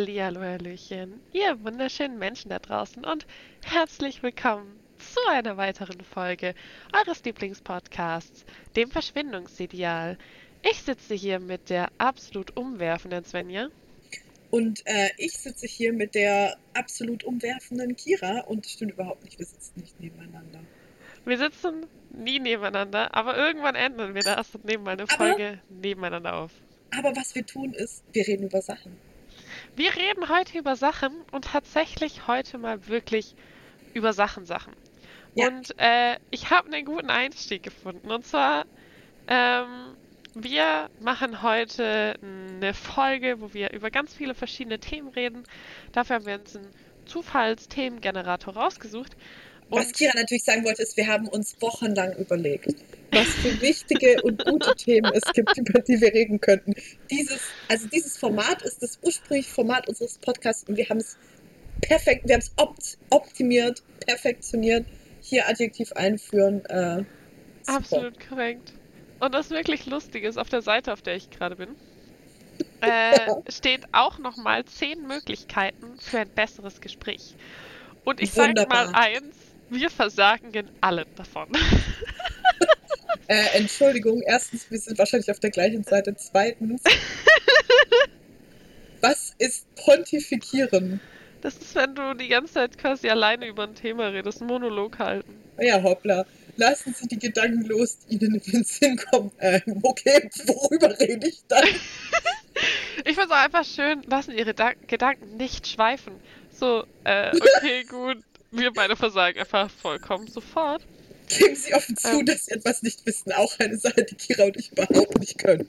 Hallihallo, Hallöchen, ihr wunderschönen Menschen da draußen und herzlich willkommen zu einer weiteren Folge eures Lieblingspodcasts, dem Verschwindungsideal. Ich sitze hier mit der absolut umwerfenden Svenja. Und äh, ich sitze hier mit der absolut umwerfenden Kira und stimmt überhaupt nicht, wir sitzen nicht nebeneinander. Wir sitzen nie nebeneinander, aber irgendwann ändern wir das und nehmen mal eine Folge aber, nebeneinander auf. Aber was wir tun ist, wir reden über Sachen. Wir reden heute über Sachen und tatsächlich heute mal wirklich über Sachen Sachen. Ja. Und äh, ich habe einen guten Einstieg gefunden. Und zwar, ähm, wir machen heute eine Folge, wo wir über ganz viele verschiedene Themen reden. Dafür haben wir uns einen Zufallsthemengenerator rausgesucht. Was Kira natürlich sagen wollte, ist, wir haben uns wochenlang überlegt, was für wichtige und gute Themen es gibt, über die wir reden könnten. Dieses, also dieses Format ist das ursprüngliche Format unseres Podcasts und wir haben es perfekt, wir haben es opt optimiert, perfektioniert, hier Adjektiv einführen. Äh, Absolut korrekt. Und das wirklich lustig ist, auf der Seite, auf der ich gerade bin, äh, steht auch nochmal zehn Möglichkeiten für ein besseres Gespräch. Und ich sage mal eins, wir versagen in allen davon. äh, Entschuldigung, erstens, wir sind wahrscheinlich auf der gleichen Seite. Zweitens, was ist Pontifikieren? Das ist, wenn du die ganze Zeit quasi alleine über ein Thema redest, einen Monolog halten. Ja, hoppla. Lassen Sie die Gedanken los, die Ihnen in den Sinn kommen. Äh, okay, worüber rede ich dann? ich finde es auch einfach schön, lassen Ihre da Gedanken nicht schweifen. So, äh, okay, gut wir beide versagen einfach vollkommen sofort. Geben Sie offen zu, ähm, dass Sie etwas nicht wissen. Auch eine Sache, die Kira und ich überhaupt nicht können.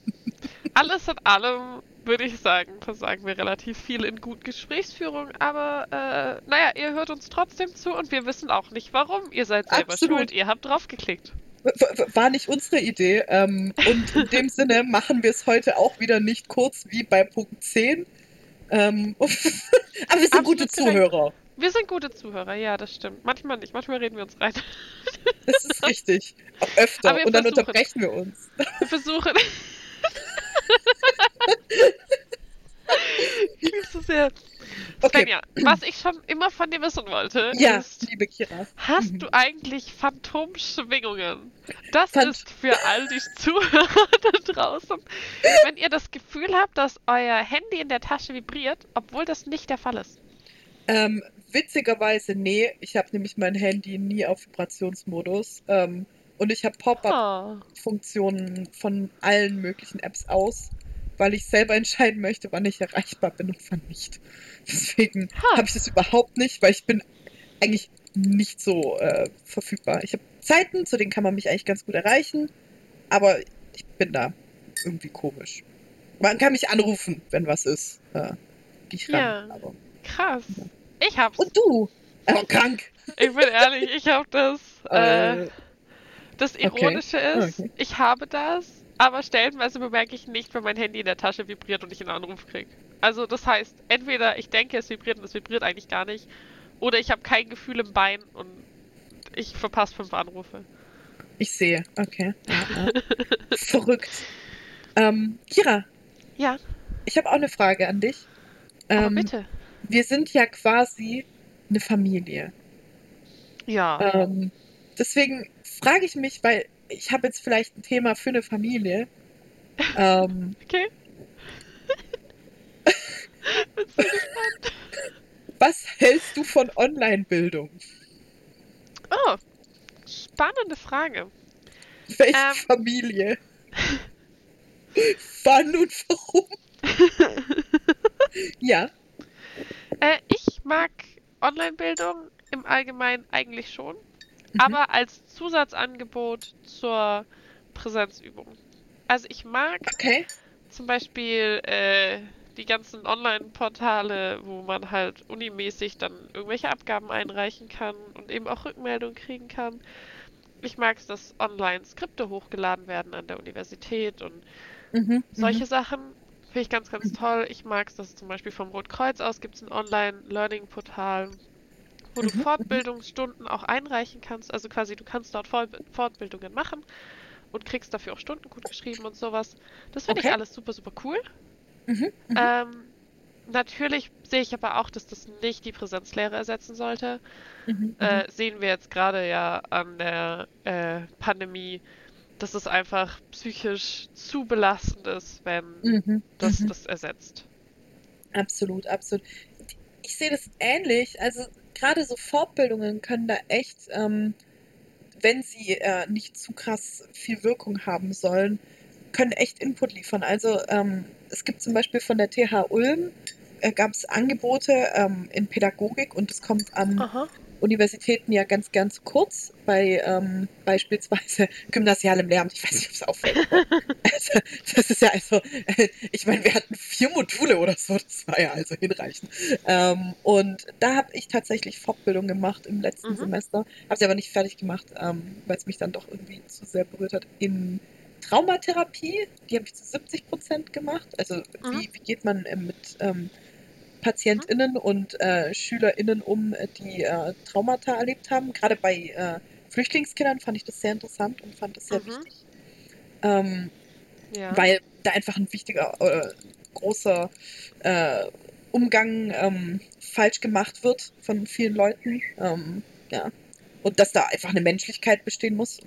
Alles in allem würde ich sagen, versagen wir relativ viel in gut Gesprächsführung, aber äh, naja, ihr hört uns trotzdem zu und wir wissen auch nicht warum. Ihr seid selber Absolut. schuld, ihr habt draufgeklickt. War nicht unsere Idee. Ähm, und in dem Sinne machen wir es heute auch wieder nicht kurz wie bei Punkt 10. Ähm, aber wir sind Absolut gute Zuhörer. Wir sind gute Zuhörer, ja, das stimmt. Manchmal nicht, manchmal reden wir uns rein. Das ist richtig. Auch öfter. Und dann unterbrechen wir uns. Wir versuchen. ich liebe so sehr. Okay. Svenja, was ich schon immer von dir wissen wollte, ja, ist, liebe Kira. hast mhm. du eigentlich Phantomschwingungen? Das Phant ist für all die Zuhörer da draußen. Wenn ihr das Gefühl habt, dass euer Handy in der Tasche vibriert, obwohl das nicht der Fall ist. Ähm, witzigerweise, nee. Ich habe nämlich mein Handy nie auf Vibrationsmodus. Ähm, und ich habe Pop-up-Funktionen von allen möglichen Apps aus, weil ich selber entscheiden möchte, wann ich erreichbar bin und wann nicht. Deswegen huh. habe ich das überhaupt nicht, weil ich bin eigentlich nicht so äh, verfügbar. Ich habe Zeiten, zu denen kann man mich eigentlich ganz gut erreichen, aber ich bin da irgendwie komisch. Man kann mich anrufen, wenn was ist. Äh, ich ran. Ja. Aber Krass. Ich hab's. Und du? Oh, krank. Ich bin ehrlich, ich hab das. Äh, äh das Ironische okay. ist, okay. ich habe das, aber stellenweise bemerke ich nicht, wenn mein Handy in der Tasche vibriert und ich einen Anruf kriege. Also das heißt, entweder ich denke, es vibriert und es vibriert eigentlich gar nicht, oder ich habe kein Gefühl im Bein und ich verpasse fünf Anrufe. Ich sehe, okay. Verrückt. Ähm, Kira. Ja. Ich habe auch eine Frage an dich. Aber ähm, bitte wir sind ja quasi eine Familie. Ja. Ähm, deswegen frage ich mich, weil ich habe jetzt vielleicht ein Thema für eine Familie. Ähm, okay. Bin so gespannt. Was hältst du von Online-Bildung? Oh, spannende Frage. Welche ähm, Familie? Wann und warum? ja. Äh, ich mag Online-Bildung im Allgemeinen eigentlich schon, mhm. aber als Zusatzangebot zur Präsenzübung. Also ich mag okay. zum Beispiel äh, die ganzen Online-Portale, wo man halt unimäßig dann irgendwelche Abgaben einreichen kann und eben auch Rückmeldungen kriegen kann. Ich mag es, dass online Skripte hochgeladen werden an der Universität und mhm, solche mhm. Sachen. Finde ich ganz, ganz toll. Ich mag es, dass zum Beispiel vom Rotkreuz aus gibt es ein Online-Learning-Portal, wo du mhm. Fortbildungsstunden auch einreichen kannst. Also quasi, du kannst dort Fortbildungen machen und kriegst dafür auch Stunden gut geschrieben und sowas. Das finde okay. ich alles super, super cool. Mhm. Mhm. Ähm, natürlich sehe ich aber auch, dass das nicht die Präsenzlehre ersetzen sollte. Mhm, Äh, mhm. sehen wir jetzt gerade ja an der äh, Pandemie, dass es einfach psychisch zu belastend ist, wenn Mhm, das mhm. das ersetzt. Absolut, absolut. Ich sehe das ähnlich. Also gerade so Fortbildungen können da echt, ähm, wenn sie äh, nicht zu krass viel Wirkung haben sollen, können echt Input liefern. Also ähm, es gibt zum Beispiel von der TH Ulm äh, gab es Angebote ähm, in Pädagogik und es kommt an Aha. Universitäten ja ganz, ganz kurz bei ähm, beispielsweise gymnasialem Lehramt. Ich weiß nicht, ob es auffällt. also, das ist ja also, äh, ich meine, wir hatten vier Module oder so, das war ja also hinreichend. Ähm, und da habe ich tatsächlich Fortbildung gemacht im letzten Mhm. Semester, habe sie aber nicht fertig gemacht, ähm, weil es mich dann doch irgendwie zu sehr berührt hat. In Traumatherapie, die habe ich zu 70 Prozent gemacht. Also Mhm. wie, wie geht man äh, mit ähm, PatientInnen und äh, SchülerInnen um, äh, die äh, Traumata erlebt haben. Gerade bei äh, Flüchtlingskindern fand ich das sehr interessant und fand das sehr Mhm. wichtig. Ähm, Ja. weil da einfach ein wichtiger, äh, großer Umgang ähm, falsch gemacht wird von vielen Leuten. Ähm, ja. Und dass da einfach eine Menschlichkeit bestehen muss.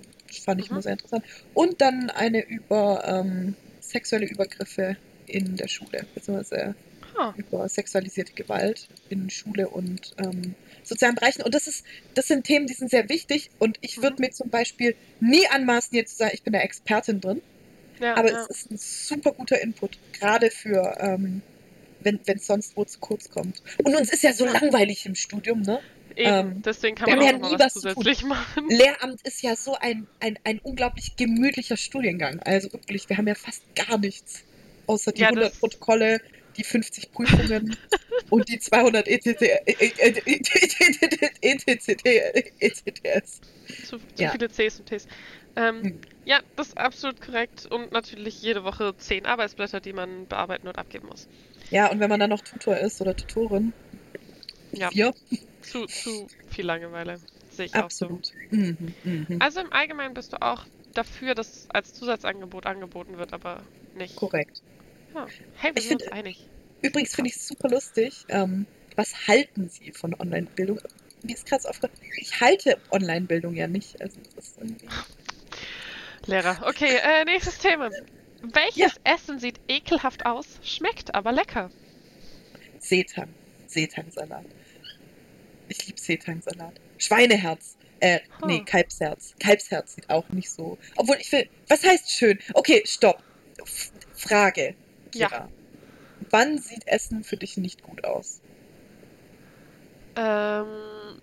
Fand ich Mhm. immer sehr interessant. Und dann eine über ähm, sexuelle Übergriffe in der Schule, beziehungsweise Ah. über sexualisierte Gewalt in Schule und ähm, sozialen Bereichen. Und das ist, das sind Themen, die sind sehr wichtig. Und ich würde Mhm. mir zum Beispiel nie anmaßen, jetzt zu sagen, ich bin da Expertin drin. Ja, Aber ja. es ist ein super guter Input, gerade für, ähm, wenn es sonst wo zu kurz kommt. Und uns ist ja so langweilig im Studium, ne? Eben, ähm, deswegen kann man auch ja nie was was zu tun. zusätzlich machen. Lehramt ist ja so ein, ein, ein unglaublich gemütlicher Studiengang. Also wirklich, wir haben ja fast gar nichts. Außer die Ja, 100 das- Protokolle, die 50 Prüfungen und die 200 ETT, ETCT, ECTS. Zu, viele Cs und Ts. Ähm, Hm. Ja, das ist absolut korrekt. Und natürlich jede Woche zehn Arbeitsblätter, die man bearbeiten und abgeben muss. Ja, und wenn man dann noch Tutor ist oder Tutorin, Ja. vier, Zu, zu viel Langeweile. Sehe ich absolut. Mhm, mhm. auch so. Also im Allgemeinen bist du auch dafür, dass als Zusatzangebot angeboten wird, aber nicht. Korrekt. Ja. Hey, wir Ich sind find- uns einig. Übrigens finde ich es super lustig. Ähm, was halten Sie von Online-Bildung? Mir ist gerade aufgefallen, ich halte Online-Bildung ja nicht. Also. Lehrer. Okay, äh, nächstes Thema. Welches Essen sieht ekelhaft aus, schmeckt aber lecker? Seetang. Seetang-Salat. Ich liebe Seetang-Salat. Schweineherz. Äh, Huh. nee, Kalbsherz. Kalbsherz sieht auch nicht so. Obwohl, ich will. Was heißt schön? Okay, stopp. F Frage. Ja. Kira. Wann sieht Essen für dich nicht gut aus? Ähm,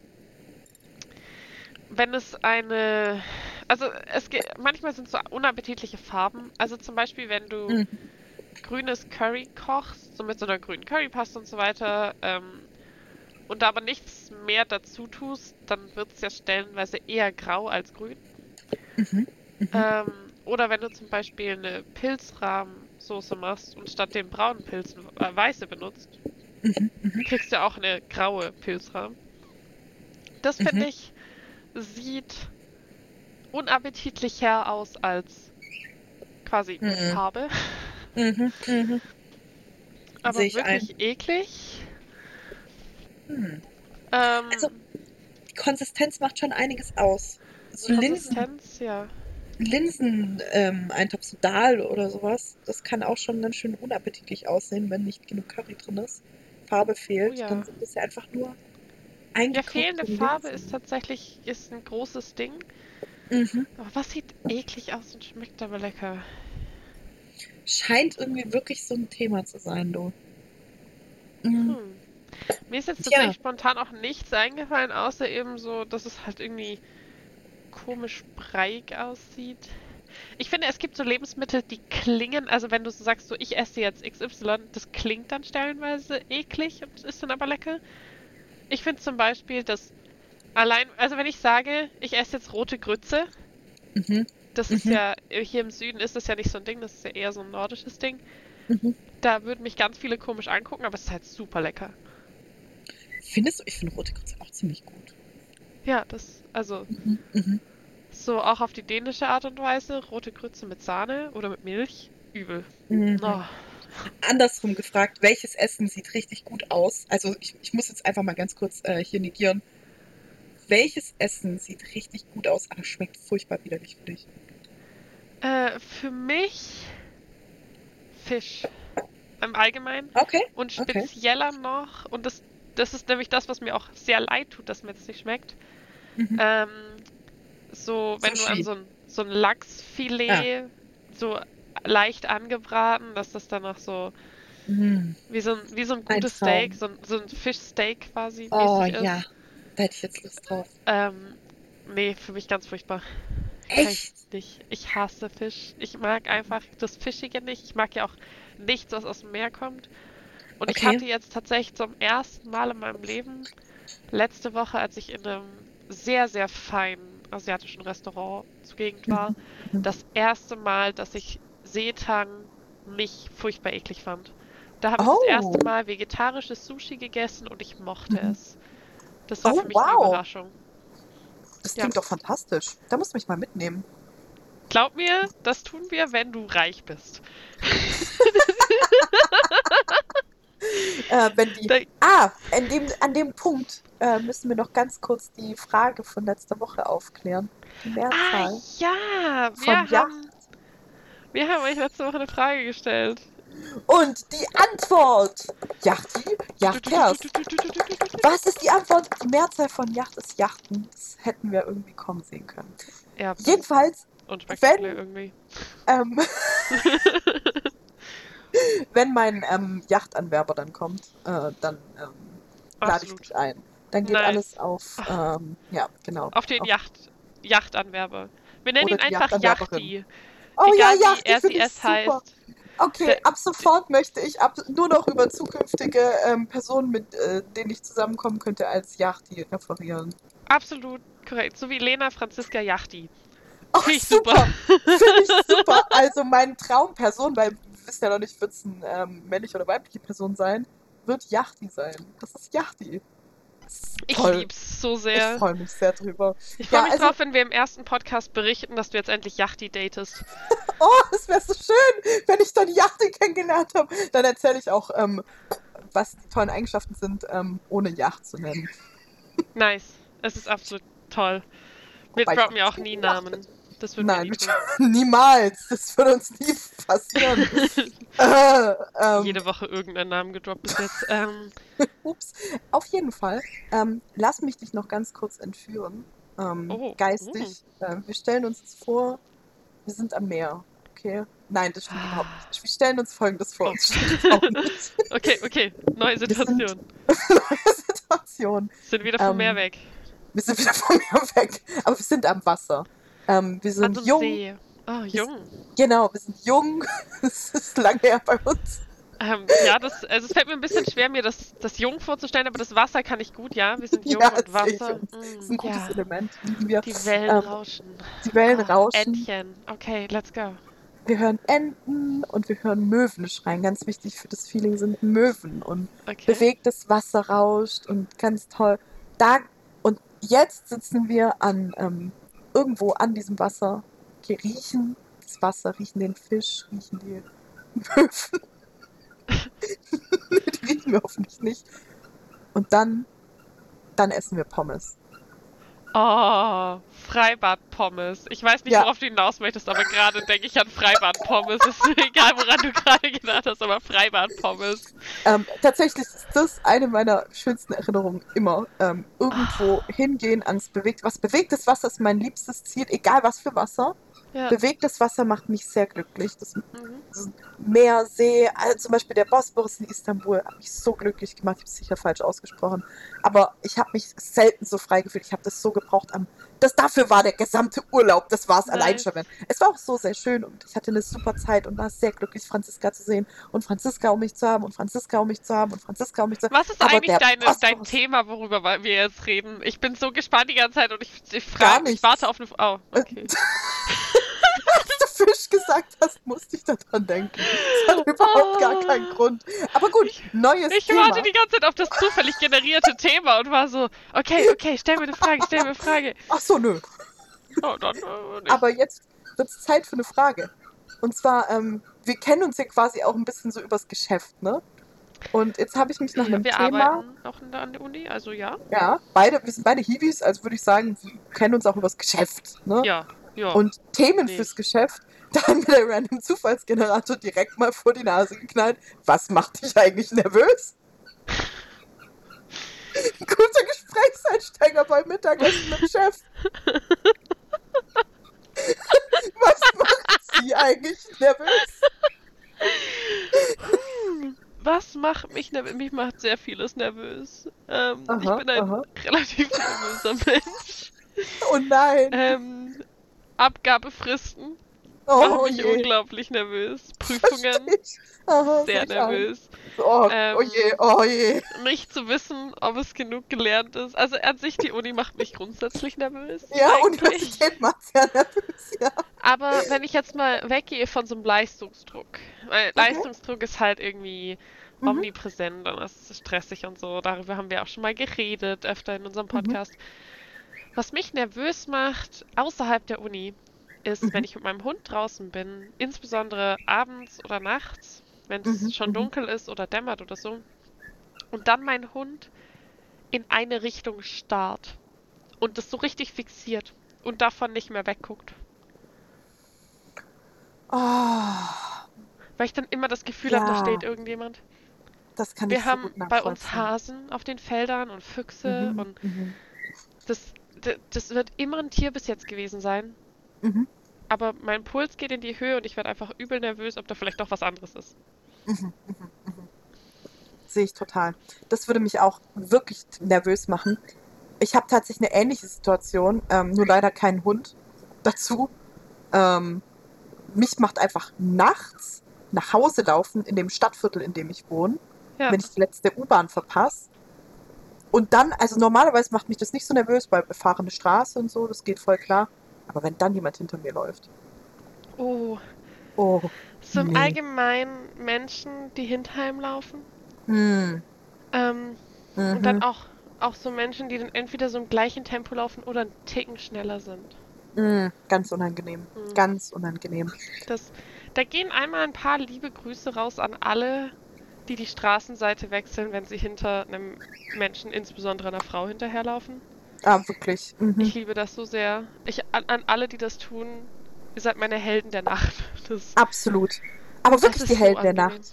wenn es eine, also es ge- manchmal sind so unappetitliche Farben. Also zum Beispiel, wenn du Mhm. grünes Curry kochst, so mit so einer grünen Currypaste und so weiter, ähm, und da aber nichts mehr dazu tust, dann wird es ja stellenweise eher grau als grün. Mhm. Mhm. Ähm, oder wenn du zum Beispiel eine Pilzrahmsoße machst und statt den braunen Pilzen äh, weiße benutzt, Mhm. Mhm. kriegst du auch eine graue Pilzrahm. Das Mhm. finde ich sieht unappetitlicher aus als quasi Mhm. Farbe. Mhm. Mhm. Aber Sehe ich wirklich eklig. Hm. Ähm, Also, Die Konsistenz macht schon einiges aus. So Linsen, Konsistenz, ja. Linsen ähm, so Dahl oder sowas, das kann auch schon ganz schön unappetitlich aussehen, wenn nicht genug Curry drin ist. Farbe fehlt, Oh ja. dann sind es ja einfach nur Ja, fehlende Farbe ist tatsächlich ist ein großes Ding. Mhm. Aber was sieht eklig aus und schmeckt aber lecker? Scheint irgendwie wirklich so ein Thema zu sein, du. Mhm. Hm. Mir ist jetzt tatsächlich spontan auch nichts eingefallen, außer eben so, dass es halt irgendwie komisch breiig aussieht. Ich finde, es gibt so Lebensmittel, die klingen, also wenn du so sagst, so ich esse jetzt XY, das klingt dann stellenweise eklig und ist dann aber lecker. Ich finde zum Beispiel, dass allein, also wenn ich sage, ich esse jetzt rote Grütze, Mhm. das ist Mhm. ja, hier im Süden ist das ja nicht so ein Ding, das ist ja eher so ein nordisches Ding. Mhm. Da würden mich ganz viele komisch angucken, aber es ist halt super lecker. Findest du? Ich finde rote Grütze auch ziemlich gut. Ja, das, also Mhm. Mhm. so auch auf die dänische Art und Weise, rote Grütze mit Sahne oder mit Milch, übel. Mhm. Oh, andersrum gefragt, welches Essen sieht richtig gut aus? Also ich, ich muss jetzt einfach mal ganz kurz äh, hier negieren. Welches Essen sieht richtig gut aus, aber schmeckt furchtbar widerlich für dich? Äh, für mich Fisch. Im Allgemeinen. Okay. Und okay. spezieller noch, und das, das ist nämlich das, was mir auch sehr leid tut, dass mir das nicht schmeckt. Mhm. Ähm, so, wenn Sushi. du an so ein, so ein Lachsfilet so leicht angebraten, dass das dann noch so Mhm. wie so ein, wie so ein Ein gutes Traum. Steak, so ein, so ein Fischsteak quasi Oh ist. ja, da hätte ich jetzt Lust drauf. Ähm, nee, für mich ganz furchtbar. Ich Echt? nicht. Ich hasse Fisch. Ich mag einfach das Fischige nicht. Ich mag ja auch nichts, was aus dem Meer kommt. Und ich Okay. hatte jetzt tatsächlich zum ersten Mal in meinem Leben letzte Woche, als ich in einem sehr, sehr feinen asiatischen Restaurant zugegen war, Mhm. das erste Mal, dass ich Seetang nicht furchtbar eklig fand. Da habe ich Oh. das erste Mal vegetarisches Sushi gegessen und ich mochte Mhm. es. Das war Oh, für mich eine wow. Überraschung. Das Ja. klingt doch fantastisch. Da musst du mich mal mitnehmen. Glaub mir, das tun wir, wenn du reich bist. Äh, wenn die. Da- Ah, an dem, an dem Punkt äh, müssen wir noch ganz kurz die Frage von letzter Woche aufklären. Die Ah, Mehrzahl. ja! Wir Von haben, wir haben euch letzte Woche eine Frage gestellt. Und die Antwort. Yachti? Yachters. Was ist die Antwort? Die Mehrzahl von Yacht ist Yachten. Das hätten wir irgendwie kommen sehen können. Ja, Jedenfalls, unspektakulär irgendwie. ähm, wenn mein ähm, Yachtanwerber dann kommt, äh, dann ähm, lade ich dich ein. Dann geht Nice. alles auf, ähm, ja, genau. Auf den Yacht, Yachtanwerber. Wir nennen ihn einfach. Yachti. Oh Egal ja, Yachti wie super. heißt. Okay, ab sofort möchte ich ab, nur noch über zukünftige ähm, Personen, mit äh, denen ich zusammenkommen könnte, als Yachti referieren. Absolut korrekt. So wie Lena Franziska Yachti. Oh, Finde ich super. super. Finde ich super. Also meine Traumperson, weil wissen ja noch nicht, wird es eine ähm, männliche oder weibliche Person sein, wird Yachti sein. Das ist Yachti. Das ist Ich toll. lieb's so Ich sehr. freue mich sehr drüber. Ich freue Ja, mich also- drauf, wenn wir im ersten Podcast berichten, dass du jetzt endlich Yachti datest. Oh, es wäre so schön, wenn ich dann Yachti kennengelernt habe. Dann erzähle ich auch, ähm, was die tollen Eigenschaften sind, ähm, ohne Yacht zu nennen. Nice. Es ist absolut toll. Wir Wobei ich droppen ja auch nie nicht gedacht. Das würden Nein, niemals. Das würde uns nie passieren. äh, ähm, Jede Woche irgendeinen Namen gedroppt bis jetzt. Ähm, Ups. Auf jeden Fall. Ähm, lass mich dich noch ganz kurz entführen. Ähm, Oh, geistig. Ähm, wir stellen uns jetzt vor, wir sind am Meer. Okay? Nein, das stimmt überhaupt nicht. Wir stellen uns folgendes vor. Oh. Okay, okay. Neue sind- Situation. Neue Situation. Sind wieder vom Ähm, Meer weg. Wir sind wieder vom Meer weg. Aber wir sind am Wasser. Ähm, wir sind so einem jung. See. Oh, jung. Genau, wir sind jung. Es ist lange her bei uns. Ähm, ja, das, also es fällt mir ein bisschen schwer, mir das, das Jung vorzustellen, aber das Wasser kann ich gut, ja. Wir sind jung Ja, und Wasser. Das ist Mm, ein gutes ja. Element. Wir. Die Wellen Ähm, rauschen. Die Wellen Oh, rauschen. Entchen. Okay, let's go. Wir hören Enten und wir hören Möwen schreien. Ganz wichtig für das Feeling sind Möwen und Okay. bewegtes Wasser rauscht und ganz toll. Da und jetzt sitzen wir an ähm, irgendwo an diesem Wasser, riechen das Wasser, riechen den Fisch, riechen die Möwen. die riechen wir hoffentlich nicht. Und dann, dann essen wir Pommes. Oh, Freibad-Pommes. Ich weiß nicht, Ja. worauf du hinaus möchtest, aber gerade denke ich an Freibad-Pommes. Ist mir egal, woran du gerade gedacht hast, aber Freibad-Pommes. Ähm, tatsächlich ist das eine meiner schönsten Erinnerungen immer. Ähm, irgendwo Ah. hingehen ans bewegt. Was bewegtes Wasser ist mein liebstes Ziel, egal was für Wasser. Ja. Bewegtes Wasser macht mich sehr glücklich. Das Mhm. Meer, See, also zum Beispiel der Bosporus in Istanbul hat mich so glücklich gemacht. Ich habe es sicher falsch ausgesprochen. Aber ich habe mich selten so frei gefühlt. Ich habe das so gebraucht. Am, das dafür war der gesamte Urlaub. Das war es allein schon. Es war auch so sehr schön und ich hatte eine super Zeit und war sehr glücklich, Franziska zu sehen und Franziska um mich zu haben und Franziska um mich zu haben und Franziska um mich zu haben. Was ist Aber eigentlich deine, dein Thema, worüber wir jetzt reden? Ich bin so gespannt die ganze Zeit und ich, ich frage, ich warte auf eine. Oh, okay. Fisch gesagt hast, musste ich daran denken. Das hat überhaupt gar keinen Grund. Aber gut, neues Ich Thema. warte die ganze Zeit auf das zufällig generierte Thema und war so, okay, okay, stell mir eine Frage, stell mir eine Frage. Ach so, nö. Oh, dann, äh. Aber jetzt wird es Zeit für eine Frage. Und zwar, ähm, wir kennen uns ja quasi auch ein bisschen so übers Geschäft, ne? Und jetzt habe ich mich nach einem wir Thema. arbeiten auch in der, an der Uni, also ja. Ja, beide, wir sind beide Hiwis, also würde ich sagen, wir kennen uns auch übers Geschäft, ne? Ja, ja. Und Themen Nee. fürs Geschäft, da hat mir der Random Zufallsgenerator direkt mal vor die Nase geknallt. Was macht dich eigentlich nervös? Guter Gesprächseinsteiger beim Mittagessen mit dem Chef. Was macht sie eigentlich nervös? Was macht mich nervös? Mich macht sehr vieles nervös. Ähm, ich Aha, bin ein aha. relativ nervöser Mensch. Oh nein. Ähm, Abgabefristen oh mich je. unglaublich nervös. Prüfungen. Aha, sehr nervös. Oh, Ähm, oh je, oh je. Nicht zu wissen, ob es genug gelernt ist. Also an sich, die Uni macht mich grundsätzlich nervös. Ja, eigentlich. Universität macht sehr nervös, ja. Aber wenn ich jetzt mal weggehe von so einem Leistungsdruck, weil Leistungsdruck ist halt irgendwie Mhm. omnipräsent und es ist stressig und so. Darüber haben wir auch schon mal geredet, öfter in unserem Mhm. Podcast. Was mich nervös macht, außerhalb der Uni, ist, Mhm. wenn ich mit meinem Hund draußen bin, insbesondere abends oder nachts, wenn es Mhm, schon mhm. dunkel ist oder dämmert oder so, und dann mein Hund in eine Richtung starrt und das so richtig fixiert und davon nicht mehr wegguckt. Oh, Weil ich dann immer das Gefühl habe, da Ja. steht irgendjemand. das kann Wir so haben gut bei uns. Hasen auf den Feldern und Füchse Mhm, und mhm, das, d- das wird immer ein Tier bis jetzt gewesen sein. Mhm, Aber mein Puls geht in die Höhe und ich werde einfach übel nervös, ob da vielleicht doch was anderes ist. mhm, mhm, mhm. Sehe ich total. Das würde mich auch wirklich nervös machen. Ich habe tatsächlich eine ähnliche Situation, ähm, nur leider keinen Hund dazu. Ähm, mich macht einfach nachts nach Hause laufen in dem Stadtviertel, in dem ich wohne, Ja. wenn ich die letzte U-Bahn verpasse. Und dann, also normalerweise macht mich das nicht so nervös, weil befahrene Straße und so, das geht voll klar. Aber wenn dann jemand hinter mir läuft. Oh, Oh. so im Nee. Allgemeinen Menschen, die hinter einem laufen. Hm. Ähm, Mhm. Und dann auch, auch so Menschen, die dann entweder so im gleichen Tempo laufen oder einen Ticken schneller sind. Mm, ganz unangenehm. Mhm. Ganz unangenehm. Das, da gehen einmal ein paar liebe Grüße raus an alle, die die Straßenseite wechseln, wenn sie hinter einem Menschen, insbesondere einer Frau, hinterherlaufen. Ah, wirklich. Mhm. Ich liebe das so sehr. Ich, an, an alle, die das tun, ihr seid meine Helden der Nacht. Das, Absolut. Aber wirklich die so Helden der angenehm. Nacht.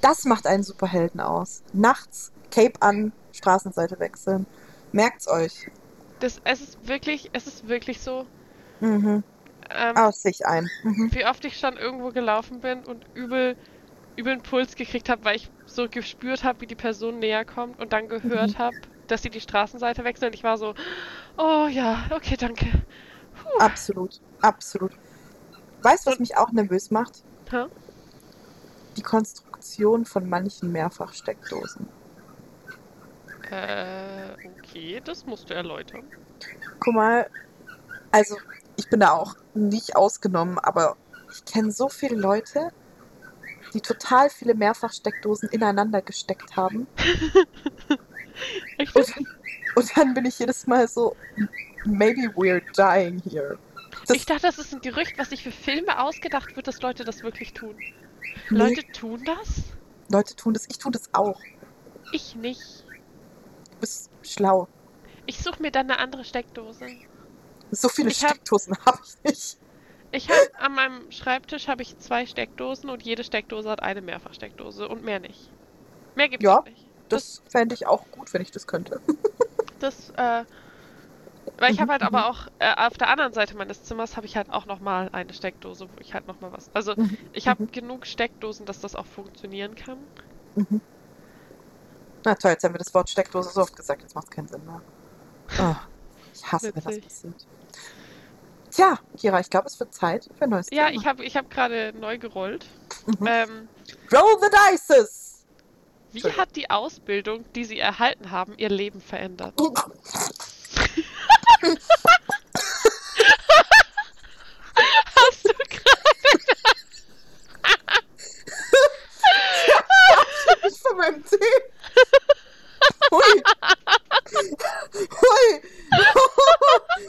Das macht einen Superhelden aus. Nachts, Cape an, Straßenseite wechseln. Merkt's euch. Das, es ist wirklich, es ist wirklich so. Mhm. Ähm, Ah, das sehe ich ein. Mhm. wie oft ich schon irgendwo gelaufen bin und übel, übel einen Puls gekriegt habe, weil ich so gespürt habe, wie die Person näher kommt und dann gehört Mhm. habe, dass sie die Straßenseite wechseln. Ich war so, oh ja, okay, danke. Absolut. Absolut. Weißt du, was mich auch nervös macht? Hä? Die Konstruktion von manchen Mehrfachsteckdosen. Äh, okay, das musst du erläutern. Guck mal, also ich bin da auch nicht ausgenommen, aber ich kenne so viele Leute, die total viele Mehrfachsteckdosen ineinander gesteckt haben. Ich Und, und dann bin ich jedes Mal so, maybe we're dying here. Das, ich dachte, das ist ein Gerücht, was sich für Filme ausgedacht wird, dass Leute das wirklich tun. nee, Leute tun das? Leute tun das, ich tue das auch. Ich nicht. Du bist schlau. Ich suche mir dann eine andere Steckdose. So viele Ich hab- Steckdosen habe ich nicht. Ich habe an meinem Schreibtisch habe ich zwei Steckdosen und jede Steckdose hat eine Mehrfachsteckdose und mehr nicht. Mehr gibt's Ja. nicht. Das fände ich auch gut, wenn ich das könnte. Das, äh, weil ich habe halt aber auch äh, auf der anderen Seite meines Zimmers habe ich halt auch noch mal eine Steckdose, wo ich halt noch mal was. Also Mhm, ich habe mhm. genug Steckdosen, dass das auch funktionieren kann. Mhm. Na toll, jetzt haben wir das Wort Steckdose so oft gesagt, jetzt macht es keinen Sinn mehr. Oh, ich hasse, wenn das Witzig. passiert. Tja, Kira, ich glaube, es wird Zeit für ein neues Ja, Thema. ich habe ich habe gerade neu gerollt. Mhm. Ähm, Roll the dices! Wie hat die Ausbildung, die Sie erhalten haben, Ihr Leben verändert? Hast du gerade? Ich von meinem Tee. Hui. Hui.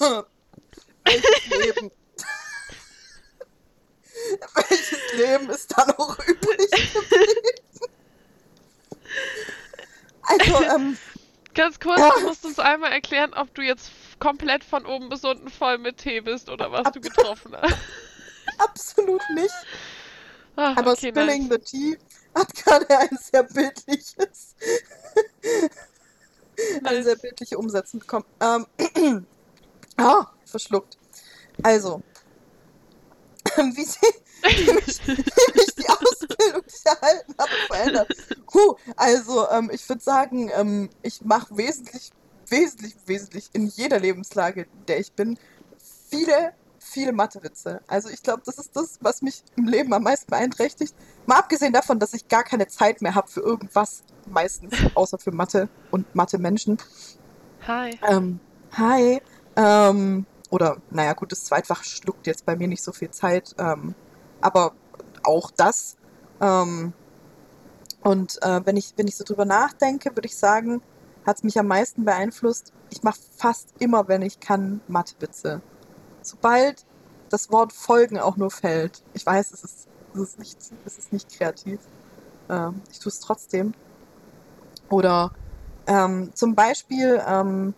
Welches Leben? Welches Leben ist da noch übrig geblieben? Also, ähm. Ganz kurz, ja. du musst uns einmal erklären, ob du jetzt komplett von oben bis unten voll mit Tee bist oder was Ab du getroffen hast. Absolut nicht. Ach, Aber okay, Spilling nice. the Tea hat gerade ein sehr bildliches, eine sehr bildliche Umsetzung bekommen. Ähm, ah, verschluckt. Also, wie, sie, wie, mich, wie mich die Ausbildung, die ich erhalten habe, verändert. Puh, also, ähm, ich würde sagen, ähm, ich mache wesentlich, wesentlich, wesentlich in jeder Lebenslage, in der ich bin, viele viele Mathewitze. Also ich glaube, das ist das, was mich im Leben am meisten beeinträchtigt. Mal abgesehen davon, dass ich gar keine Zeit mehr habe für irgendwas, meistens, außer für Mathe und Mathe-Menschen. Hi. Ähm, hi. Ähm, oder, naja, gut, das Zweitfach schluckt jetzt bei mir nicht so viel Zeit. Ähm, aber auch das. Ähm, und äh, wenn, ich, wenn ich so drüber nachdenke, würde ich sagen, hat es mich am meisten beeinflusst. Ich mache fast immer, wenn ich kann, Mathewitze sobald das Wort Folgen auch nur fällt, ich weiß, es ist, es ist, nicht, es ist nicht kreativ, ähm, ich tue es trotzdem. Oder ähm, zum Beispiel, ähm,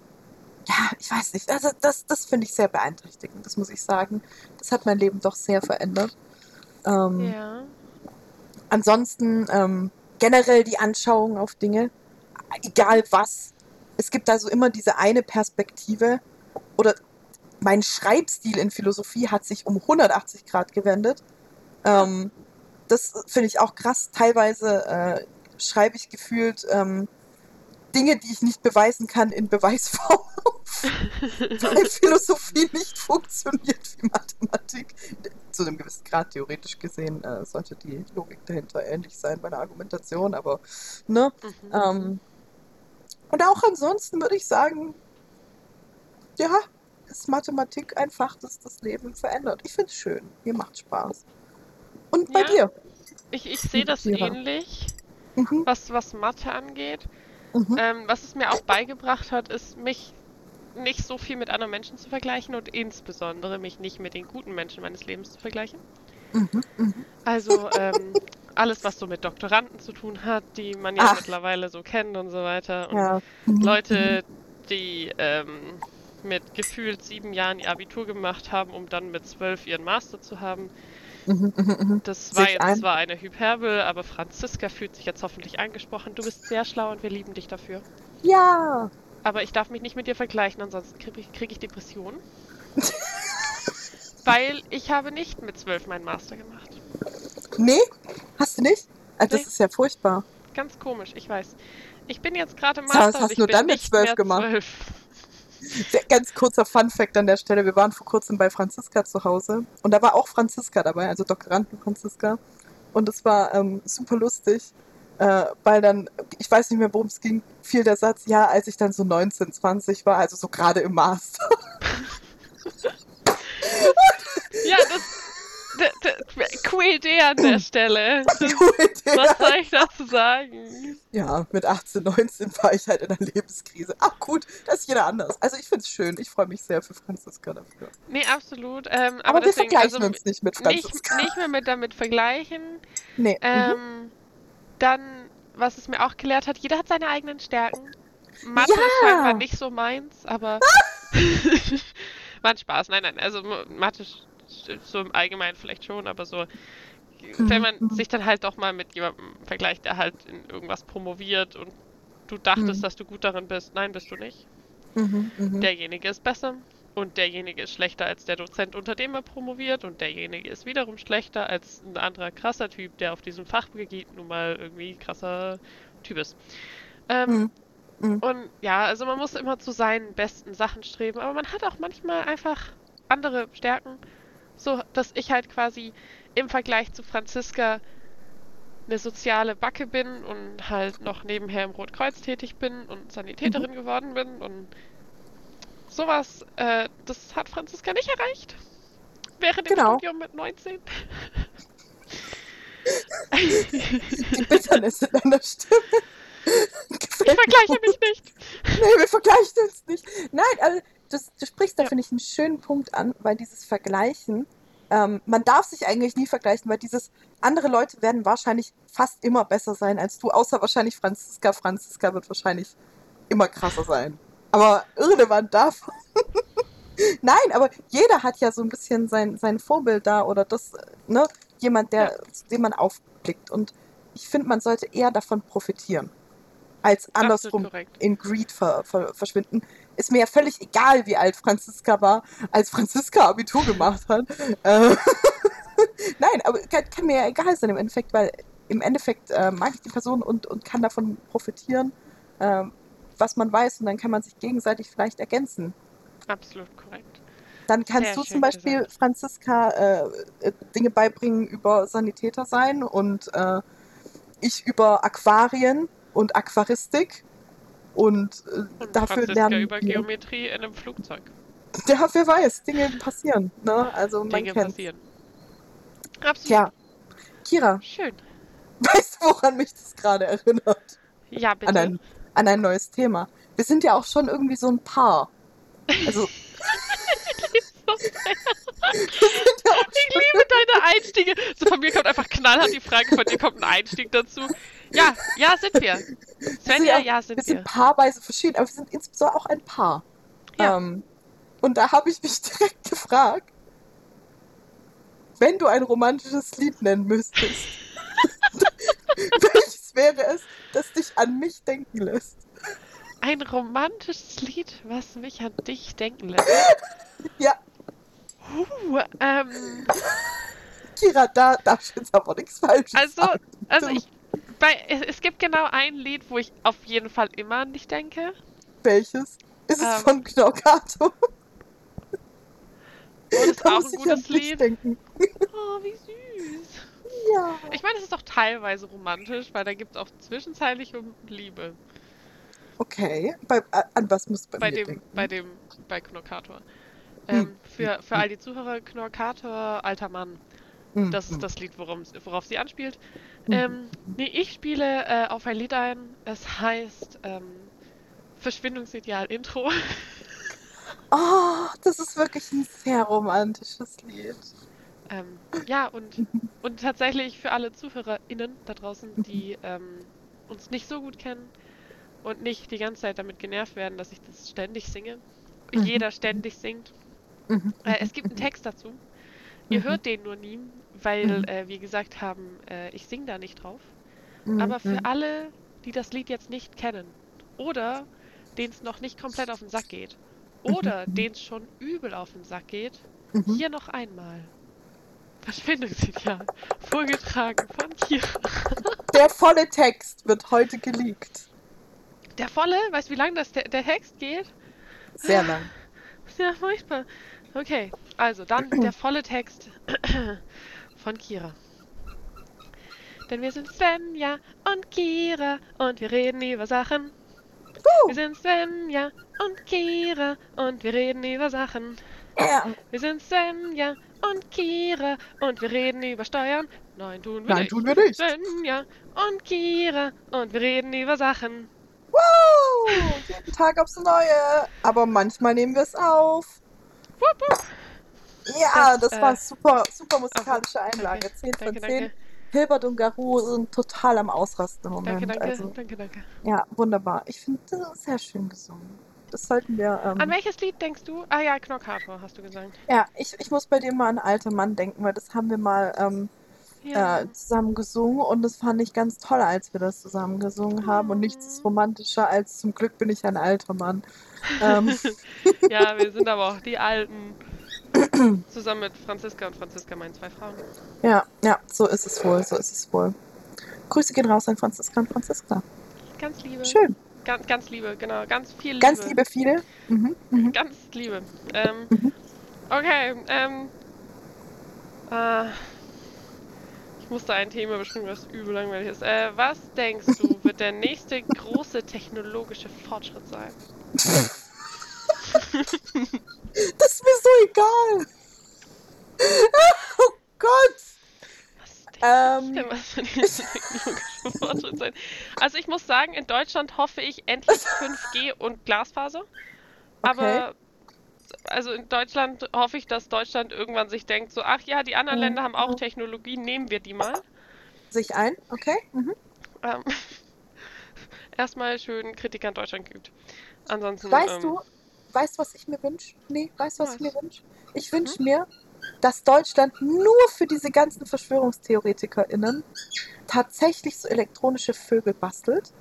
ja, ich weiß nicht, also das, das finde ich sehr beeinträchtigend, das muss ich sagen. Das hat mein Leben doch sehr verändert. Ähm, ja. Ansonsten ähm, generell die Anschauung auf Dinge, egal was. Es gibt also immer diese eine Perspektive oder mein Schreibstil in Philosophie hat sich um 180 Grad gewendet. Ähm, das finde ich auch krass. Teilweise äh, schreibe ich gefühlt ähm, Dinge, die ich nicht beweisen kann, in Beweisform auf. weil Philosophie nicht funktioniert wie Mathematik. Zu einem gewissen Grad theoretisch gesehen äh, sollte die Logik dahinter ähnlich sein bei einer Argumentation, aber ne. Mhm. Ähm, und auch ansonsten würde ich sagen, ja, ist Mathematik ein Fach, das das Leben verändert. Ich finde es schön. Mir macht Spaß. Und bei ja, dir? Ich, ich sehe das Kira. ähnlich, mhm. was, was Mathe angeht. Mhm. Ähm, was es mir auch beigebracht hat, ist, mich nicht so viel mit anderen Menschen zu vergleichen und insbesondere mich nicht mit den guten Menschen meines Lebens zu vergleichen. Mhm. mhm. Also ähm, alles, was so mit Doktoranden zu tun hat, die man ja Ach. mittlerweile so kennt und so weiter. Und ja. Leute, die ähm, mit gefühlt sieben Jahren ihr Abitur gemacht haben, um dann mit zwölf ihren Master zu haben. Mhm, mhm, mhm. Das war jetzt ein. zwar eine Hyperbel, aber Franziska fühlt sich jetzt hoffentlich angesprochen. Du bist sehr schlau und wir lieben dich dafür. Ja. Aber ich darf mich nicht mit dir vergleichen, ansonsten kriege ich, krieg ich Depressionen. Weil ich habe nicht mit zwölf meinen Master gemacht. Nee? Hast du nicht? Also nee. Das ist ja furchtbar. Ganz komisch, ich weiß. Ich bin jetzt gerade Master. Was hast du dann mit zwölf gemacht? 12. Ganz kurzer Fun-Fact an der Stelle: Wir waren vor kurzem bei Franziska zu Hause und da war auch Franziska dabei, also Doktoranden Franziska. Und es war ähm, super lustig, äh, weil dann, ich weiß nicht mehr, worum es ging, fiel der Satz: Ja, als ich dann so 19, 20 war, also so gerade im Master. ja, das QED an der Stelle. Was soll ich dazu sagen? Ja, mit 18, 19 war ich halt in einer Lebenskrise. Ach gut, das ist jeder anders. Also ich finde es schön. Ich freue mich sehr für Franziska dafür. Nee, absolut. Ähm, aber, aber deswegen, wir vergleichen also, uns nicht mit Franziska. Nicht, nicht mehr mit damit vergleichen. Nee. Ähm, mhm. Dann, was es mir auch gelehrt hat, jeder hat seine eigenen Stärken. Mathe ja. scheinbar nicht so meins, aber ein Spaß. Nein, nein, also Mathe so im Allgemeinen vielleicht schon, aber so, wenn man mhm. sich dann halt doch mal mit jemandem vergleicht, der halt in irgendwas promoviert und du dachtest, mhm. dass du gut darin bist, nein, bist du nicht. Mhm, mh. Derjenige ist besser und derjenige ist schlechter als der Dozent, unter dem er promoviert und derjenige ist wiederum schlechter als ein anderer krasser Typ, der auf diesem Fachgebiet nun mal irgendwie krasser Typ ist. Ähm, mhm. Mhm. Und ja, also man muss immer zu seinen besten Sachen streben, aber man hat auch manchmal einfach andere Stärken so, dass ich halt quasi im Vergleich zu Franziska eine soziale Backe bin und halt noch nebenher im Rotkreuz tätig bin und Sanitäterin mhm. geworden bin und sowas, äh, das hat Franziska nicht erreicht. Während dem genau. Studium mit 19. Die Bitterness in deiner Stimme. ich vergleiche mich nicht. Nee, wir vergleichen uns nicht. Nein, also das, du sprichst da, Ja. finde ich, einen schönen Punkt an, weil dieses Vergleichen, ähm, man darf sich eigentlich nie vergleichen, weil dieses, andere Leute werden wahrscheinlich fast immer besser sein als du, außer wahrscheinlich Franziska. Franziska wird wahrscheinlich immer krasser sein. Aber irrelevant davon. Nein, aber jeder hat ja so ein bisschen sein, sein Vorbild da oder das, ne, jemand, der, zu dem man aufblickt. Und ich finde, man sollte eher davon profitieren, als andersrum in Greed ver, ver, verschwinden. Ist mir ja völlig egal, wie alt Franziska war, als Franziska Abitur gemacht hat. Äh, Nein, aber kann, kann mir ja egal sein im Endeffekt, weil im Endeffekt äh, mag ich die Person und, und kann davon profitieren, ähm, was man weiß und dann kann man sich gegenseitig vielleicht ergänzen. Absolut korrekt. Dann kannst Sehr du zum Beispiel gesagt. Franziska äh, äh, Dinge beibringen über Sanitäter sein und äh, ich über Aquarien und Aquaristik und, äh, Und dafür lernen über wir. Geometrie in einem Flugzeug. Ja, wer weiß, Dinge passieren. Ne? Also man Dinge kennt. passieren. Absolut. Tja, Kira, Schön. weißt du, woran mich das gerade erinnert? Ja, bitte. An ein, an ein neues Thema. Wir sind ja auch schon irgendwie so ein Paar. Also, Ich liebe deine Einstiege. So von mir kommt einfach knallhart die Frage, von dir kommt ein Einstieg dazu. Ja, ja, sind wir. sind Svenja, auch- ja, sind wir sind wir. paarweise verschieden, aber wir sind insbesondere auch ein Paar. Ja. Ähm, und da habe ich mich direkt gefragt, wenn du ein romantisches Lied nennen müsstest, welches wäre es, das dich an mich denken lässt? Ein romantisches Lied, was mich an dich denken lässt. Ja, Uh, ähm, Kira, da darf ich jetzt aber nichts Falsches also, sagen. also ich, bei, es, es gibt genau ein Lied, wo ich auf jeden Fall immer an dich denke. Welches? Ist es Ähm. von Knorkato? Und es ist Da auch muss ein gutes Lied. denken. Oh, wie süß. Ja. Ich meine, es ist auch teilweise romantisch, weil da gibt es auch zwischenzeitlich um Liebe. Okay. Bei, äh, an was musst du bei, Bei mir dem, denken? bei dem, bei Knorkator. Hm. Ähm, für, für all die Zuhörer, Knorkator, alter Mann. Mhm. Das ist das Lied, worum, worauf sie anspielt. Mhm. Ähm, nee, ich spiele äh, auf ein Lied ein. Es heißt ähm, Verschwindungsideal Intro. Oh, das ist wirklich ein sehr romantisches Lied. ähm, ja, und, und tatsächlich für alle ZuhörerInnen da draußen, die ähm, uns nicht so gut kennen und nicht die ganze Zeit damit genervt werden, dass ich das ständig singe. Mhm. Jeder ständig singt. Mhm. Äh, es gibt einen Text dazu. Ihr Mhm. hört den nur nie, weil Mhm. äh, wir gesagt haben, äh, ich singe da nicht drauf. Mhm. Aber für alle, die das Lied jetzt nicht kennen oder denen es noch nicht komplett auf den Sack geht oder Mhm. denen es schon übel auf den Sack geht, Mhm. hier noch einmal. Verschwindungsideal, vorgetragen von Kira. Der volle Text wird heute geleakt. Der volle, weißt du, wie lang das der, der Text geht? Sehr lang. Ist ja furchtbar. Okay, also dann der volle Text von Kira. Denn wir sind Svenja und Kira und wir reden über Sachen. Wir sind Svenja und Kira und wir reden über Sachen. Wir sind Svenja und Kira und wir reden über Steuern. Nein, tun wir Nein, nicht. tun wir nicht. Svenja und Kira und wir reden über Sachen. Wow! Jeden Tag aufs Neue. Aber manchmal nehmen wir es auf. Wupp, wupp. Ja, Das, das, war äh, super, super musikalische Einlage. Danke, 10 von danke, 10. danke. Hilbert und Garou sind total am Ausrasten im Moment. Danke, danke, Also, danke, danke. ja, wunderbar. Ich finde das ist sehr schön gesungen. Das sollten wir. Ähm, An welches Lied denkst du? Ah ja, Knorkator, hast du gesagt. ja, ich, ich muss bei dir mal an alter Mann denken, weil das haben wir mal ähm, äh, zusammen gesungen und das fand ich ganz toll, als wir das zusammen gesungen haben. Und nichts ist romantischer als zum Glück bin ich ein alter Mann. Ähm, ja, wir sind aber auch die Alten. Zusammen mit Franziska und Franziska, meinen zwei Frauen. ja, ja, so ist es wohl, so ist es wohl. Grüße gehen raus an Franziska und Franziska. Ganz liebe. Schön. Ganz, ganz liebe, genau. Ganz viel Liebe. Ganz liebe viele. Mhm, mhm. Ganz liebe. Ähm, Mhm. okay, ähm. Äh, musste ein Thema bestimmen, was übel langweilig ist. Äh, was denkst du, wird der nächste große technologische Fortschritt sein? Das ist mir so egal. Oh Gott. Was denkst Ähm, du denn, was wird der nächste technologische Fortschritt sein? Also ich muss sagen, in Deutschland hoffe ich endlich 5G und Glasfaser. Aber also in Deutschland hoffe ich, dass Deutschland irgendwann sich denkt, so, ach ja, die anderen Mhm. Länder haben auch Technologie, nehmen wir die mal. Sich ein, okay. Mhm. Ähm, erstmal schön Kritik an Deutschland gibt. Ansonsten. Weißt ähm, du, weißt du, was ich mir wünsche? Nee, weißt du, was ich Was? mir wünsche? Ich wünsche mir, dass Deutschland nur für diese ganzen VerschwörungstheoretikerInnen tatsächlich so elektronische Vögel bastelt.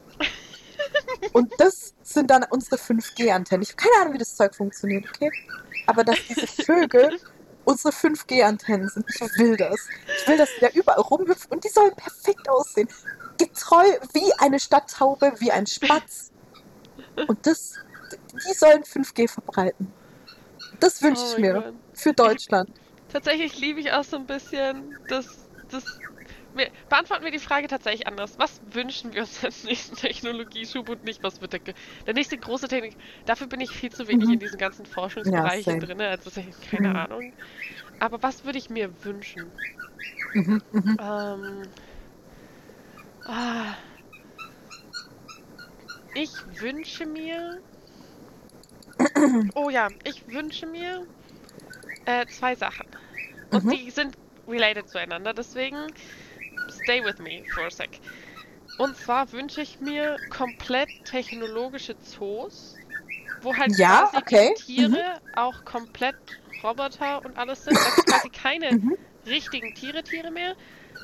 Und das sind dann unsere 5G-Antennen. Ich habe keine Ahnung, wie das Zeug funktioniert, okay? Aber dass diese Vögel unsere 5G-Antennen sind. Ich will das. Ich will, dass die da überall rumhüpfen und die sollen perfekt aussehen. Getreu wie eine Stadttaube, wie ein Spatz. Und das, die sollen 5G verbreiten. Das wünsche oh ich mein mir Gott. für Deutschland. Tatsächlich liebe ich auch so ein bisschen das. das wir, beantworten wir die Frage tatsächlich anders. Was wünschen wir uns als nächsten Technologieschub und nicht, was wird der, der nächste große Technik? Dafür bin ich viel zu wenig Mhm. in diesen ganzen Forschungsbereichen same. drin, also tatsächlich keine Mhm. Ahnung. Aber was würde ich mir wünschen? Mhm, mhm. Ähm. Ah. Ich wünsche mir. Oh ja, ich wünsche mir äh, zwei Sachen. Und Mhm. die sind related zueinander, deswegen stay with me for a sec. Und zwar wünsche ich mir komplett technologische Zoos, wo halt Ja, quasi okay. die Tiere auch komplett Roboter und alles sind. Also quasi keine Mhm. richtigen Tiere, Tiere mehr,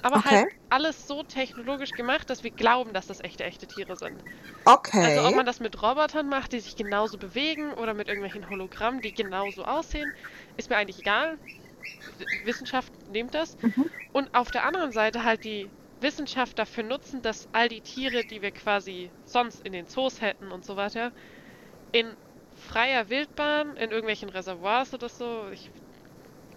aber Okay. halt alles so technologisch gemacht, dass wir glauben, dass das echte, echte Tiere sind. Okay. Also ob man das mit Robotern macht, die sich genauso bewegen oder mit irgendwelchen Hologrammen, die genauso aussehen, ist mir eigentlich egal. Wissenschaft nimmt das. Mhm. Und auf der anderen Seite halt die Wissenschaft dafür nutzen, dass all die Tiere, die wir quasi sonst in den Zoos hätten und so weiter, in freier Wildbahn, in irgendwelchen Reservoirs oder so, ich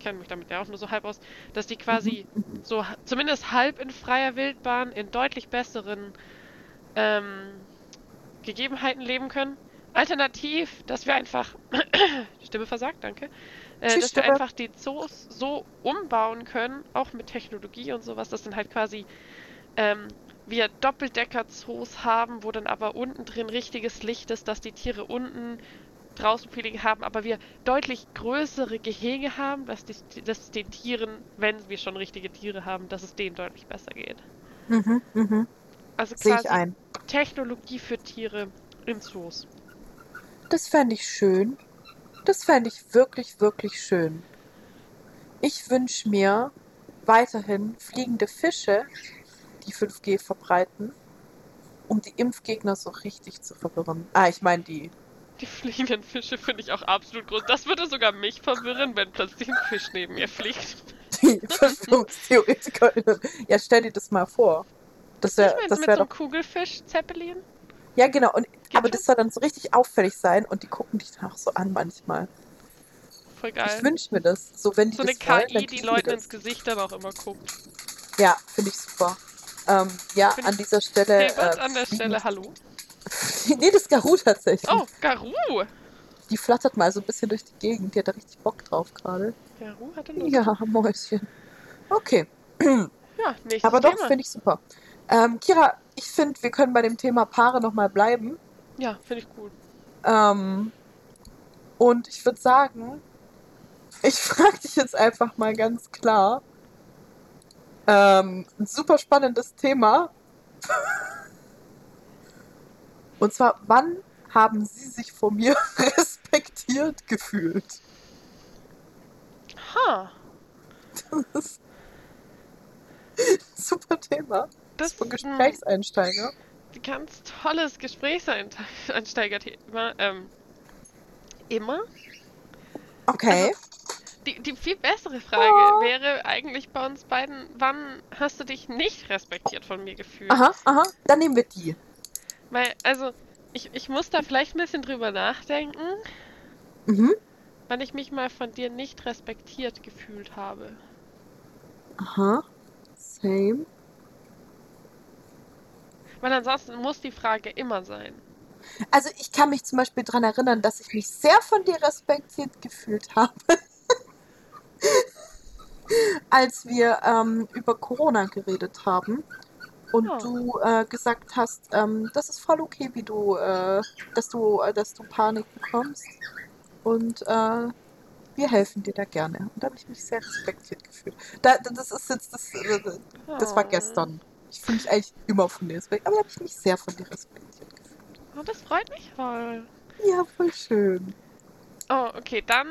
kenne mich damit ja auch nur so halb aus, dass die quasi Mhm. so ha- zumindest halb in freier Wildbahn in deutlich besseren ähm, Gegebenheiten leben können. Alternativ, dass wir einfach Stimme versagt, danke. Äh, dass wir einfach die Zoos so umbauen können, auch mit Technologie und sowas, dass dann halt quasi ähm, wir Doppeldecker-Zoos haben, wo dann aber unten drin richtiges Licht ist, dass die Tiere unten draußen Feeling haben, aber wir deutlich größere Gehege haben, dass, die, dass es den Tieren, wenn wir schon richtige Tiere haben, dass es denen deutlich besser geht. Mhm, mhm. Also quasi. Technologie für Tiere in Zoos. Das fände ich schön. Das fände ich wirklich, wirklich schön. Ich wünsche mir weiterhin fliegende Fische, die 5G verbreiten, um die Impfgegner so richtig zu verwirren. Ah, ich meine die. Die fliegenden Fische finde ich auch absolut groß. Das würde sogar mich verwirren, wenn plötzlich ein Fisch neben mir fliegt. Die VerschwörungstheoretikerInnen. Ja, stell dir das mal vor. Das wäre das mit wär so einem doch. Kugelfisch-Zeppelin. Ja, genau. Und, aber schon. das soll dann so richtig auffällig sein und die gucken dich dann auch so an manchmal. Voll geil. Ich wünsche mir das. So, wenn so eine wollen, KI, die Leuten ins Gesicht dann auch immer guckt. Ja, finde ich super. Ähm, ja, Find an dieser Stelle. Hilbert äh, an der Stelle, hallo. nee, das ist Garou tatsächlich. Oh, Garu! Die flattert mal so ein bisschen durch die Gegend. Die hat da richtig Bock drauf gerade. Garu hatte Lust. Ja, Mäuschen. Okay. Ja, nächstes Aber doch, finde ich super. Ähm, Kira, ich finde, wir können bei dem Thema Paare nochmal bleiben. Ja, finde ich gut. Ähm, und ich würde sagen, ich frage dich jetzt einfach mal ganz klar. Ähm, ein super spannendes Thema. Und zwar, wann haben Sie sich vor mir respektiert gefühlt? Ha, Das ist ein super Thema. das Super ist ein Gesprächseinsteiger. Ganz tolles Gesprächseinsteigerthema. Ähm, immer? Okay. Die, die viel bessere Frage Oh. wäre eigentlich bei uns beiden, wann hast du dich nicht respektiert von mir gefühlt? Aha, aha. Dann nehmen wir die. Weil, also, ich, ich muss da vielleicht ein bisschen drüber nachdenken, Mhm. wann ich mich mal von dir nicht respektiert gefühlt habe. Aha. Same. Weil ansonsten muss die Frage immer sein. Also ich kann mich zum Beispiel daran erinnern, dass ich mich sehr von dir respektiert gefühlt habe, als wir ähm, über Corona geredet haben und Ja. du äh, gesagt hast, ähm, das ist voll okay, wie du, äh, dass du, äh, dass du Panik bekommst und äh, wir helfen dir da gerne. Und da habe ich mich sehr respektiert gefühlt. Da, das ist jetzt, das, äh, das war gestern. Ich fühle mich eigentlich immer von dir respektiert, aber da habe ich mich sehr von dir respektiert gefühlt. Oh, das freut mich voll. Ja, voll schön. Oh, okay, dann,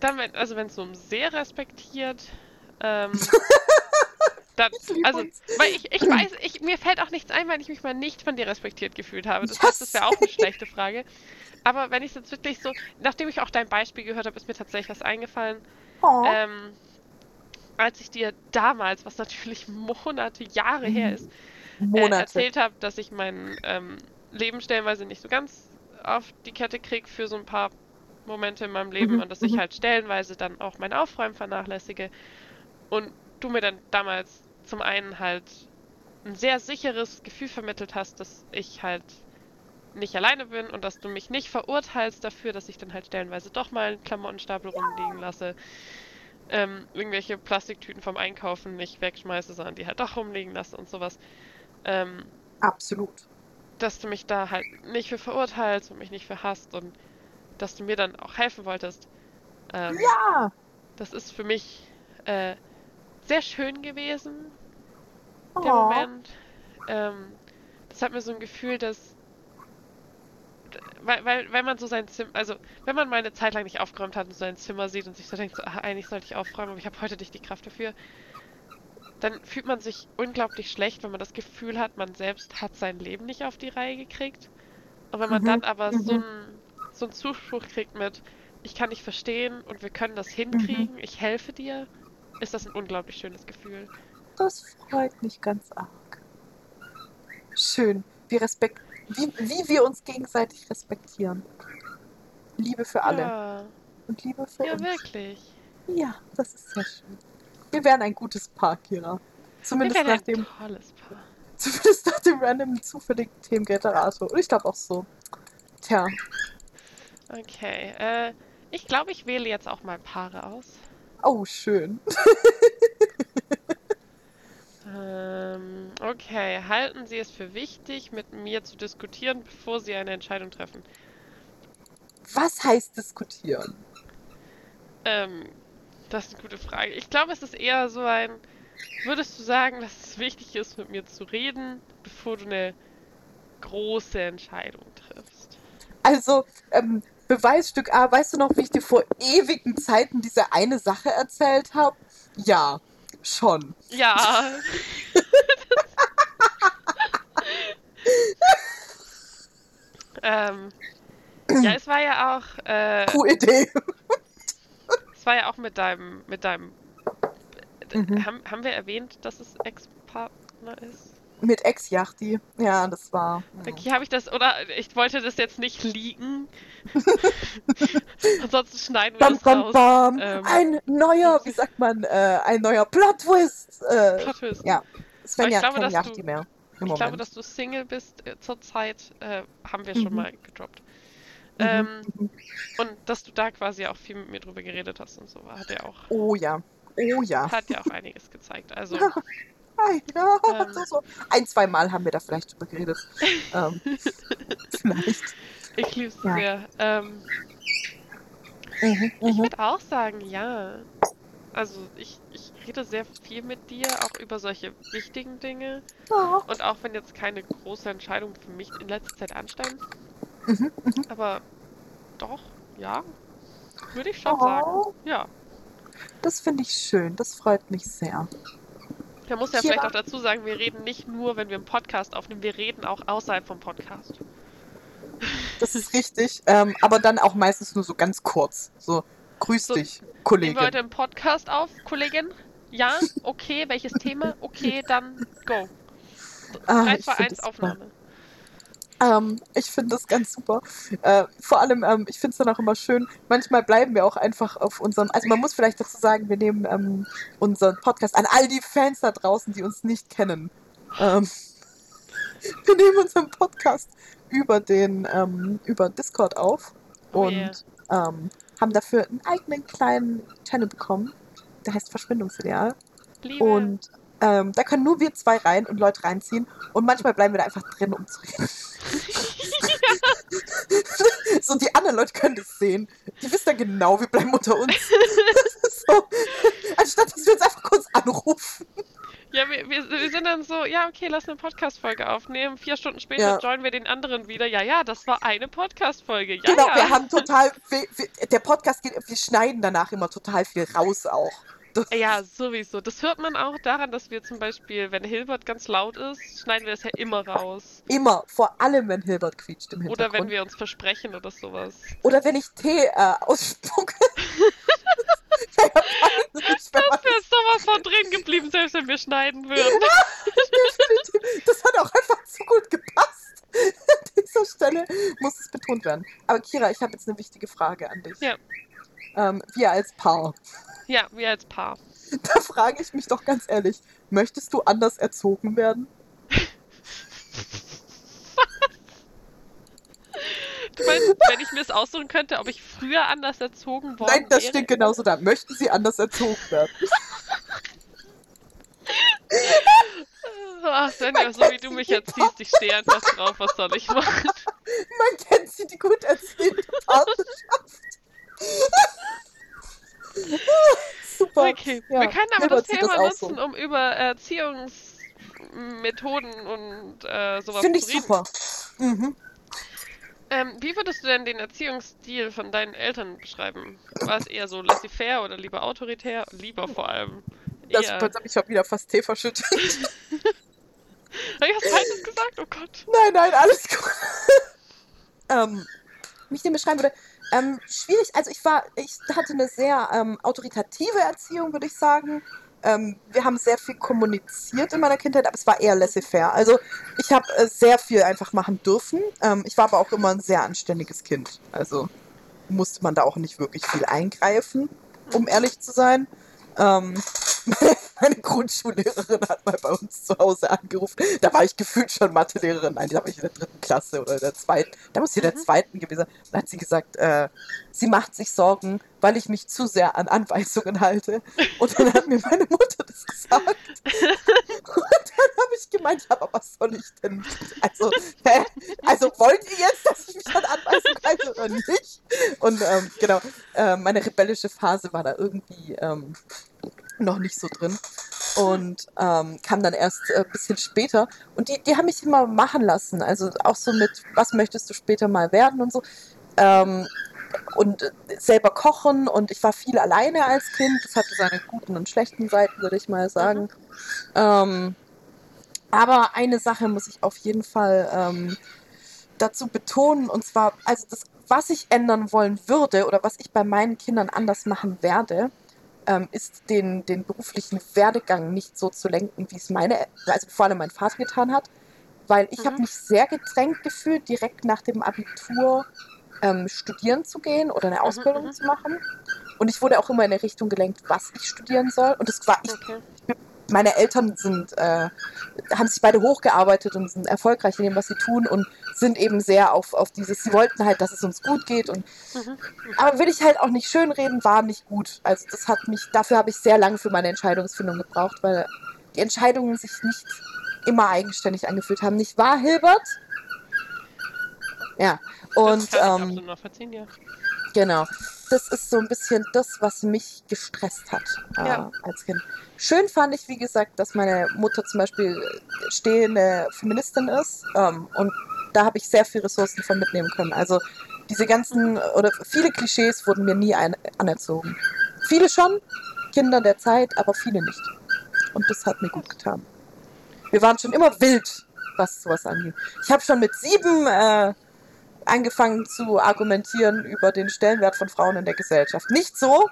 dann wenn, also wenn es so um sehr respektiert, ähm, dann, also, weil ich, ich weiß, ich, mir fällt auch nichts ein, wenn ich mich mal nicht von dir respektiert gefühlt habe. Das Ja, heißt, das wäre auch eine schlechte Frage. Aber wenn ich es jetzt wirklich so, nachdem ich auch dein Beispiel gehört habe, ist mir tatsächlich was eingefallen. Oh. Ähm, als ich dir damals, was natürlich Monate, Jahre her ist, äh, erzählt habe, dass ich mein ähm, Leben stellenweise nicht so ganz auf die Kette kriege für so ein paar Momente in meinem Leben Mhm, und dass ich mhm. halt stellenweise dann auch mein Aufräumen vernachlässige. Und du mir dann damals zum einen halt ein sehr sicheres Gefühl vermittelt hast, dass ich halt nicht alleine bin und dass du mich nicht verurteilst dafür, dass ich dann halt stellenweise doch mal einen Klamottenstapel rumliegen lasse. Ähm, irgendwelche Plastiktüten vom Einkaufen nicht wegschmeiße, sondern die halt doch rumliegen lasse und sowas. Ähm, Absolut. dass du mich da halt nicht für verurteilst und mich nicht für hasst und dass du mir dann auch helfen wolltest. Ähm, Ja. Das ist für mich äh, sehr schön gewesen, Oh. der Moment. Ähm, das hat mir so ein Gefühl, dass weil, weil, wenn man so sein Zimmer, also wenn man mal eine Zeit lang nicht aufgeräumt hat und sein Zimmer sieht und sich so denkt, so, ah, eigentlich sollte ich aufräumen, aber ich habe heute nicht die Kraft dafür, dann fühlt man sich unglaublich schlecht, wenn man das Gefühl hat, man selbst hat sein Leben nicht auf die Reihe gekriegt. Und wenn man Mhm, dann aber so mhm. einen so einen Zuspruch kriegt mit, ich kann dich verstehen und wir können das hinkriegen, ich helfe dir, ist das ein unglaublich schönes Gefühl. Das freut mich ganz arg. Schön. Wir respekt wie, wie wir uns gegenseitig respektieren. Liebe für alle Ja, und Liebe für ja uns. wirklich. Ja, das ist sehr schön. Wir wären ein gutes Paar, Kira. Zumindest nach dem, tolles Paar. zumindest nach dem random zufälligen Themengenerator. Und ich glaube auch so. Tja, Okay, äh, ich glaube, ich wähle jetzt auch mal Paare aus. oh, schön. Ähm, okay, halten Sie es für wichtig, mit mir zu diskutieren, bevor Sie eine Entscheidung treffen? Was heißt diskutieren? Ähm, das ist eine gute Frage. Ich glaube, es ist eher so ein, würdest du sagen, dass es wichtig ist, mit mir zu reden, bevor du eine große Entscheidung triffst? Also, ähm, Beweisstück A, weißt du noch, wie ich dir vor ewigen Zeiten diese eine Sache erzählt habe? Ja, schon. Ja. ähm, ja, es war ja auch, äh, Cool Idee. es war ja auch mit deinem, mit deinem, Mhm. haben, haben wir erwähnt, dass es Ex-Partner ist? Mit Ex-Yachty. Ja, das war. Okay, habe ich das, oder ich wollte das jetzt nicht leaken. Ansonsten schneiden wir Bam, das bam, raus. bam. Ähm, ein neuer, wie sagt man, äh, ein neuer Plot-Twist. Äh, Plot Twist. ja, Svenja hat glaube, kein dass Yachty du- mehr. Ich Moment. glaube, dass du Single bist äh, zurzeit, äh, haben wir schon Mhm. mal gedroppt. Mhm, Ähm, mhm. und dass du da quasi auch viel mit mir drüber geredet hast und so, hat ja auch, Oh ja. Oh ja. hat ja auch einiges gezeigt. Also, ja, Ähm. so, so. Ein, zwei Mal haben wir da vielleicht drüber geredet. ähm, vielleicht. ich liebe es Ja. sehr. Ähm, Mhm, ich mhm. würde auch sagen, ja. Also, ich, ich rede sehr viel mit dir, auch über solche wichtigen Dinge. Ja. Und auch wenn jetzt keine große Entscheidung für mich in letzter Zeit anstand. Mhm, mhm. Aber doch, ja. Würde ich schon sagen. Oh, Ja. das finde ich schön. Das freut mich sehr. Man muss ja Kira. vielleicht auch dazu sagen, wir reden nicht nur, wenn wir einen Podcast aufnehmen, wir reden auch außerhalb vom Podcast. Das ist richtig. Ähm, aber dann auch meistens nur so ganz kurz. So, grüß So, dich, Nehmen Kollege. wir heute einen Podcast auf, Kollegin? Ja? Okay, welches Thema? Okay, dann go. Ah, 3, ich 2, find 1, das super. Ähm, ich finde das ganz super. Äh, vor allem, ähm, ich finde es dann auch immer schön, manchmal bleiben wir auch einfach auf unserem, also man muss vielleicht dazu sagen, wir nehmen ähm, unseren Podcast an all die Fans da draußen, die uns nicht kennen. Ähm, wir nehmen unseren Podcast über den, ähm, über Discord auf Oh und yeah. ähm, haben dafür einen eigenen kleinen Channel bekommen, der heißt Verschwendungsideal. Liebe. Und ähm, da können nur wir zwei rein und Leute reinziehen. Und manchmal bleiben wir da einfach drin, um zu reden. So, die anderen Leute können das sehen. Die wissen dann genau, wir bleiben unter uns. so. Anstatt dass wir uns einfach kurz anrufen. Ja, wir, wir, wir sind dann so, ja, okay, lass eine Podcast-Folge aufnehmen. Vier Stunden später Ja. joinen wir den anderen wieder. Ja, ja, das war eine Podcast-Folge. Ja, genau, ja. wir haben total. Wir, wir, der Podcast geht, wir schneiden danach immer total viel raus auch. Ja, sowieso. Das hört man auch daran, dass wir zum Beispiel, wenn Hilbert ganz laut ist, schneiden wir das ja immer raus. Immer, vor allem, wenn Hilbert quietscht im Oder Hintergrund. wenn wir uns versprechen oder sowas. Oder wenn ich Tee äh, ausspucke. Das wäre sowas von drin geblieben, selbst wenn wir schneiden würden. Das hat auch einfach zu gut gepasst. An dieser Stelle muss es betont werden. Aber Kira, ich habe jetzt eine wichtige Frage an dich. Ja. Ähm, wir als Paar. Ja, wir als Paar. Da frage ich mich doch ganz ehrlich, möchtest du anders erzogen werden? Du meinst, wenn ich mir es aussuchen könnte, ob ich früher anders erzogen worden Nein, das wäre? steht genauso da. Möchten sie anders erzogen werden? Ach, Svenja, so wie du mich erziehst, ich stehe einfach drauf, was soll ich machen? Man kennt sie, die gut erzielte Partnerschaft. Super. Okay, Ja, wir können aber das Thema das auch so. nutzen, um über Erziehungsmethoden und äh, sowas Finde zu ich reden. super. Mhm. Ähm, wie würdest du denn den Erziehungsstil von deinen Eltern beschreiben? War es eher so laissez-faire oder lieber autoritär? Lieber vor allem. Das, Eher. jetzt habe ich schon wieder fast Tee verschüttet. Habe ich was Falsches gesagt? Oh Gott. Nein, nein, alles gut. ähm, wie ich den beschreiben würde, ähm, schwierig. Also ich war, ich hatte eine sehr ähm, autoritative Erziehung, würde ich sagen. Ähm, wir haben sehr viel kommuniziert in meiner Kindheit, aber es war eher laissez-faire. Also ich habe äh, sehr viel einfach machen dürfen. Ähm, ich war aber auch immer ein sehr anständiges Kind. Also musste man da auch nicht wirklich viel eingreifen, um ehrlich zu sein. Ähm, meine Grundschullehrerin hat mal bei uns zu Hause angerufen. Da war ich gefühlt schon Mathelehrerin. Nein, da war ich in der dritten Klasse oder in der zweiten. Da muss ich in der Mhm. zweiten gewesen sein. Da hat sie gesagt, äh, sie macht sich Sorgen, weil ich mich zu sehr an Anweisungen halte. Und dann hat mir meine Mutter das gesagt. Und dann habe ich gemeint, aber was soll ich denn? Also, hä? Also wollt ihr jetzt, dass ich mich an Anweisungen halte oder nicht? Und ähm, genau, äh, meine rebellische Phase war da irgendwie ähm, noch nicht so drin. Und ähm, kam dann erst äh, ein bisschen später. Und die, die haben mich immer machen lassen. Also auch so mit, was möchtest du später mal werden und so. Ähm, und äh, selber kochen. Und ich war viel alleine als Kind. Das hatte seine guten und schlechten Seiten, würde ich mal sagen. Ähm, aber eine Sache muss ich auf jeden Fall ähm, dazu betonen. Und zwar, also das, was ich ändern wollen würde oder was ich bei meinen Kindern anders machen werde, ähm, ist den, den beruflichen Werdegang nicht so zu lenken, wie es meine, also vor allem mein Vater getan hat. Weil ich Mhm. habe mich sehr gedrängt gefühlt, direkt nach dem Abitur ähm, studieren zu gehen oder eine Ausbildung mhm. zu machen. Und ich wurde auch immer in eine Richtung gelenkt, was ich studieren soll. Und das war, ich, Okay. Meine Eltern sind, äh, haben sich beide hochgearbeitet und sind erfolgreich in dem, was sie tun und sind eben sehr auf, auf dieses, sie wollten halt, dass es uns gut geht und Mhm. aber will ich halt auch nicht schönreden, war nicht gut. Also das hat mich, dafür habe ich sehr lange für meine Entscheidungsfindung gebraucht, weil die Entscheidungen sich nicht immer eigenständig angefühlt haben. Nicht wahr, Hilbert? Ja, und das kann ich ähm, noch verziehen, ja. Genau. Das ist so ein bisschen das, was mich gestresst hat äh, Ja. als Kind. Schön fand ich, wie gesagt, dass meine Mutter zum Beispiel stehende Feministin ist. Ähm, und da habe ich sehr viel Ressourcen von mitnehmen können. Also diese ganzen oder viele Klischees wurden mir nie ein, anerzogen. Viele schon, Kinder der Zeit, aber viele nicht. Und das hat mir gut getan. Wir waren schon immer wild, was sowas angeht. Ich habe schon mit sieben äh, angefangen zu argumentieren über den Stellenwert von Frauen in der Gesellschaft. Nicht so,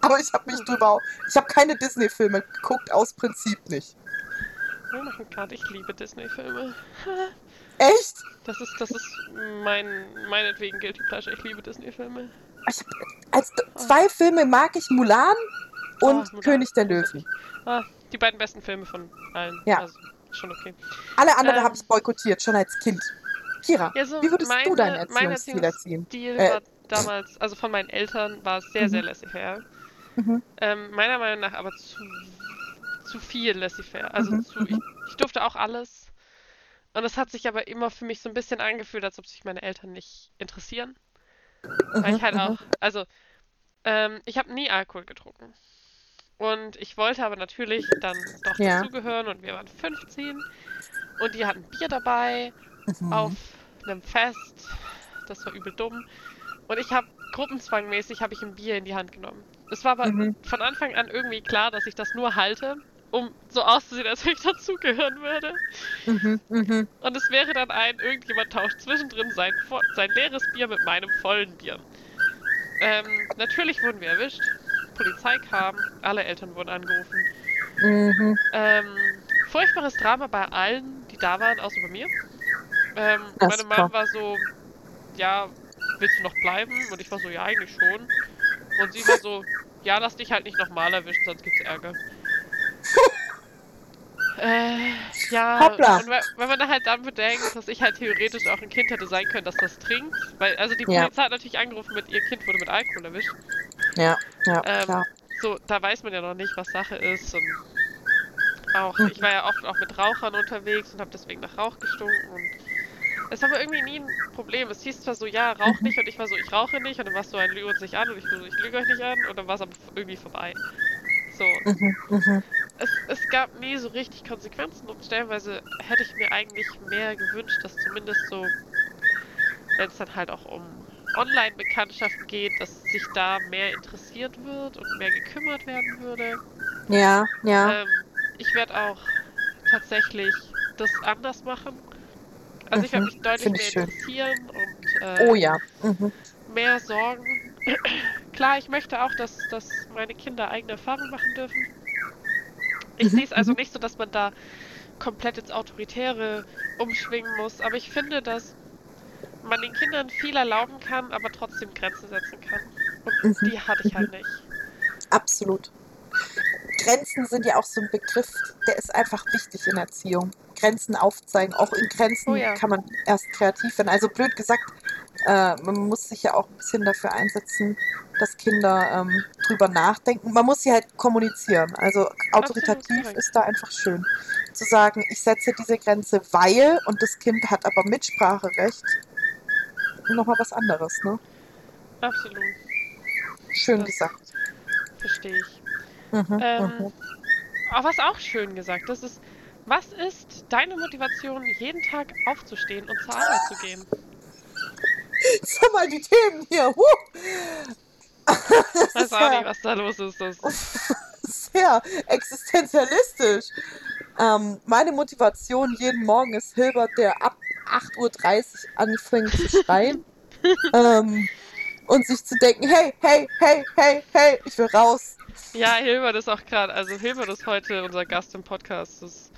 aber ich habe mich drüber. Ich habe keine Disney-Filme geguckt, aus Prinzip nicht. Wir machen gerade, ich liebe Disney-Filme. Echt? Das ist, das ist mein, meinetwegen Guilty Pleasure. Ich liebe Disney-Filme. Als zwei Filme mag ich Mulan und Ah, Mulan. König der Löwen. Ah, die beiden besten Filme von allen. Ja. Also, schon okay. Alle anderen Ähm. habe ich boykottiert, schon als Kind. Kira, Ja, so wie würdest du meine- deinen mein Erziehungsstil erziehen? Stil Äh. war damals, also von meinen Eltern, war es sehr, Mhm. sehr laissez-faire. Mhm. Ähm, meiner Meinung nach aber zu, zu viel laissez-faire. Also Mhm, zu, ich, ich durfte auch alles. Und es hat sich aber immer für mich so ein bisschen angefühlt, als ob sich meine Eltern nicht interessieren. Mhm, Weil ich halt mhm. auch, also, ähm, ich habe nie Alkohol getrunken. Und ich wollte aber natürlich dann doch Ja. dazugehören und wir waren 15 und die hatten Bier dabei Mhm. auf einem Fest. Das war übel dumm. Und ich habe gruppenzwangmäßig habe ich ein Bier in die Hand genommen. Es war aber Mhm. von Anfang an irgendwie klar, dass ich das nur halte, um so auszusehen, als wenn ich dazugehören würde. Mhm. Mhm. Und es wäre dann ein, irgendjemand tauscht zwischendrin sein, sein leeres Bier mit meinem vollen Bier. Ähm, natürlich wurden wir erwischt. Polizei kam, alle Eltern wurden angerufen. Mhm. Ähm, furchtbares Drama bei allen, die da waren, außer bei mir. Ähm, Ja, meine. Mom war so, ja, willst du noch bleiben? Und ich war so, ja, eigentlich schon. Und sie war so, ja, lass dich halt nicht nochmal erwischen, sonst gibt's Ärger. äh, ja, Hoppla. und wenn, man da halt dann bedenkt, dass ich halt theoretisch auch ein Kind hätte sein können, das das trinkt, weil, also die Ja. Polizei hat natürlich angerufen mit, ihr Kind wurde mit Alkohol erwischt. Ja, ja, Ähm, klar. So, da weiß man ja noch nicht, was Sache ist. Und auch, Mhm. ich war ja oft auch mit Rauchern unterwegs und habe deswegen nach Rauch gestunken. Und es war aber irgendwie nie ein Problem. Es hieß zwar so, ja, rauch Mhm. nicht. Und ich war so, ich rauche nicht. Und dann warst du ein Lüge uns nicht an. Und ich war so, ich lüge euch nicht an. Und dann war es aber irgendwie vorbei. So, Mhm. Mhm. es, es gab nie so richtig Konsequenzen. Und stellenweise hätte ich mir eigentlich mehr gewünscht, dass zumindest so, wenn es dann halt auch um Online-Bekanntschaften geht, dass sich da mehr interessiert wird und mehr gekümmert werden würde. Ja, ja. Ähm, ich werde auch tatsächlich das anders machen. Also ich werde Mhm, mich deutlich mehr schön. interessieren und äh, Oh ja. Mhm. mehr sorgen. Klar, ich möchte auch, dass, dass meine Kinder eigene Erfahrungen machen dürfen. Ich Mhm, sehe es also mhm. nicht so, dass man da komplett ins Autoritäre umschwingen muss, aber ich finde, dass man den Kindern viel erlauben kann, aber trotzdem Grenzen setzen kann. Und Mhm, die hatte ich halt nicht. Absolut. Grenzen sind ja auch so ein Begriff, der ist einfach wichtig in Erziehung. Grenzen aufzeigen. Auch in Grenzen Oh ja. kann man erst kreativ werden. Also blöd gesagt, äh, man muss sich ja auch ein bisschen dafür einsetzen, dass Kinder ähm, drüber nachdenken. Man muss sie halt kommunizieren. Also autoritativ ist da einfach schön. Zu sagen, ich setze diese Grenze, weil, und das Kind hat aber Mitspracherecht. Nochmal was anderes, ne? Absolut, Schön Das- gesagt. verstehe ich. Mhm, Ähm, mhm. aber was auch schön gesagt, das ist, was ist deine Motivation, jeden Tag aufzustehen und zur Arbeit zu gehen? Sag mal die Themen hier. Das Ich weiß auch nicht, was da los ist. Das, sehr existenzialistisch. Ähm, meine Motivation jeden Morgen ist Hilbert, der ab 8.30 Uhr anfängt zu schreien. ähm, und sich zu denken, hey, hey, hey, hey, hey, ich will raus. ja, Hilbert ist auch gerade, also Hilbert ist heute unser Gast im Podcast. Das,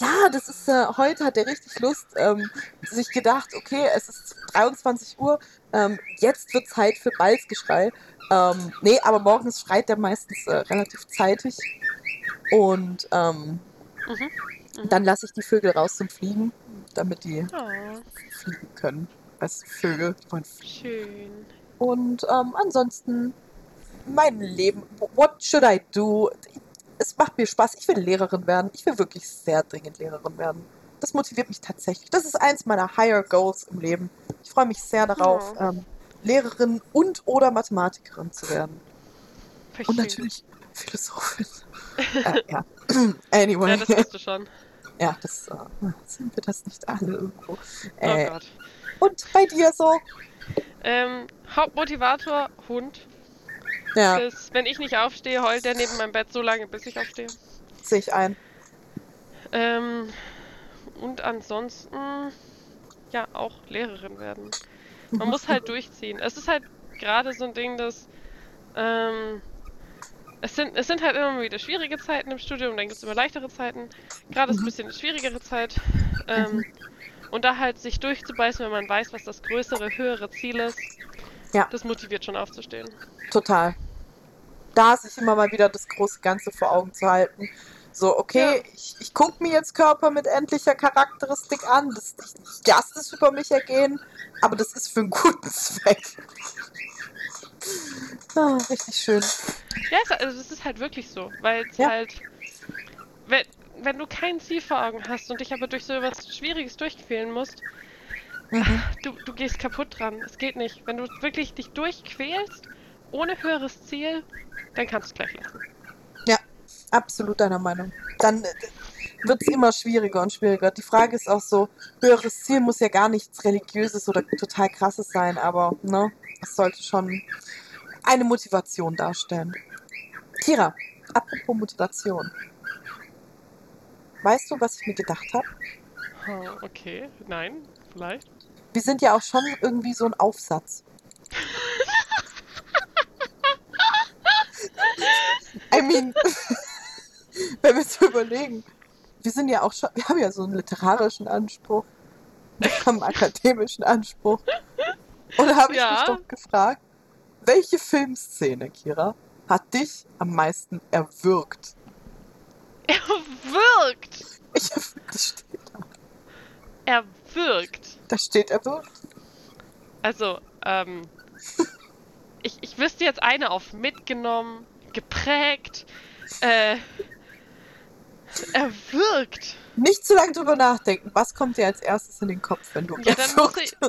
Ja, das ist, äh, heute hat er richtig Lust, ähm, sich gedacht, okay, es ist 23 Uhr, ähm, jetzt wird Zeit für Balzgeschrei. Ähm, nee, aber morgens schreit er meistens äh, relativ zeitig. Und ähm, mhm. Mhm. dann lasse ich die Vögel raus zum Fliegen, damit die Oh, fliegen können. Als Vögel. fliegen. schön. Und ähm, ansonsten mein Leben. What should I do? Es macht mir Spaß. Ich will Lehrerin werden. Ich will wirklich sehr dringend Lehrerin werden. Das motiviert mich tatsächlich. Das ist eins meiner Higher Goals im Leben. Ich freue mich sehr darauf, Oh. ähm, Lehrerin und oder Mathematikerin zu werden. Voll Und natürlich Philosophin. äh, ja. anyway. Ja, das bist du schon. Ja, das äh, sind wir das nicht alle irgendwo. Oh Äh, Gott. und bei dir so? Ähm, Hauptmotivator, Hund. Ja, Bis, wenn ich nicht aufstehe, heult der neben meinem Bett so lange, bis ich aufstehe. sehe ich ein. Ähm, und ansonsten, ja, auch Lehrerin werden. Man muss halt durchziehen. Es ist halt gerade so ein Ding, dass ähm, es sind, es sind halt immer wieder schwierige Zeiten im Studium, dann gibt es immer leichtere Zeiten. Gerade ist ein Mhm. bisschen eine schwierigere Zeit. Ähm, Und da halt sich durchzubeißen, wenn man weiß, was das größere, höhere Ziel ist, Ja. das motiviert schon aufzustehen. Total. Da sich immer mal wieder das große Ganze vor Augen zu halten. So, okay, Ja. ich, ich gucke mir jetzt Körper mit endlicher Charakteristik an. Das, ich, lasse das über mich ergehen, aber das ist für einen guten Zweck. Ah, richtig schön. Ja, es, also es ist halt wirklich so, weil es Ja. halt. Wenn, wenn du kein Ziel vor Augen hast und dich aber durch so etwas Schwieriges durchquälen musst. Du, du gehst kaputt dran. Es geht nicht. Wenn du wirklich dich durchquälst, ohne höheres Ziel, dann kannst du gleich lassen. Absolut deiner Meinung. Dann wird es immer schwieriger und schwieriger. Die Frage ist auch so, höheres Ziel muss ja gar nichts Religiöses oder total Krasses sein, aber ne, es sollte schon eine Motivation darstellen. Kira, apropos Motivation. Weißt du, was ich mir gedacht habe? Okay, nein, vielleicht. Wir sind ja auch schon irgendwie so ein Aufsatz. I mean, wenn wir so überlegen, wir sind ja auch schon, wir haben ja so einen literarischen Anspruch, wir haben einen akademischen Anspruch. Und da habe ich Ja. mich doch gefragt, welche Filmszene, Kira, hat dich am meisten erwürgt? Er wirkt! Ich, das steht da. Er wirkt! Da steht erwürgt. Also, ähm. Ich, ich wüsste jetzt eine auf mitgenommen, geprägt, äh. Er wirkt! Nicht zu lange drüber nachdenken. Was kommt dir als erstes in den Kopf, wenn du Ja, dann muss ich-?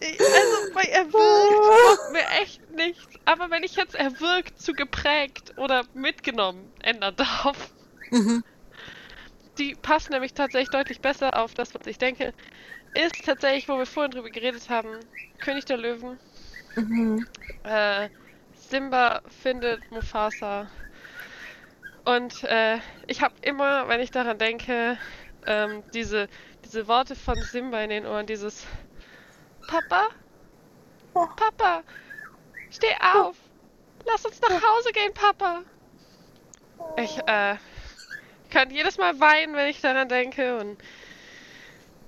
Also, bei erwürgt kommt mir echt nichts. Aber wenn ich jetzt erwürgt zu geprägt oder mitgenommen ändern darf, Mhm. Die passt nämlich tatsächlich deutlich besser auf das, was ich denke, ist tatsächlich, wo wir vorhin drüber geredet haben, König der Löwen. Mhm. Äh, Simba findet Mufasa. Und äh, ich habe immer, wenn ich daran denke, ähm, diese, diese Worte von Simba in den Ohren, dieses Papa. Papa, steh auf, lass uns nach Hause gehen, Papa. Ich äh, kann jedes Mal weinen, wenn ich daran denke und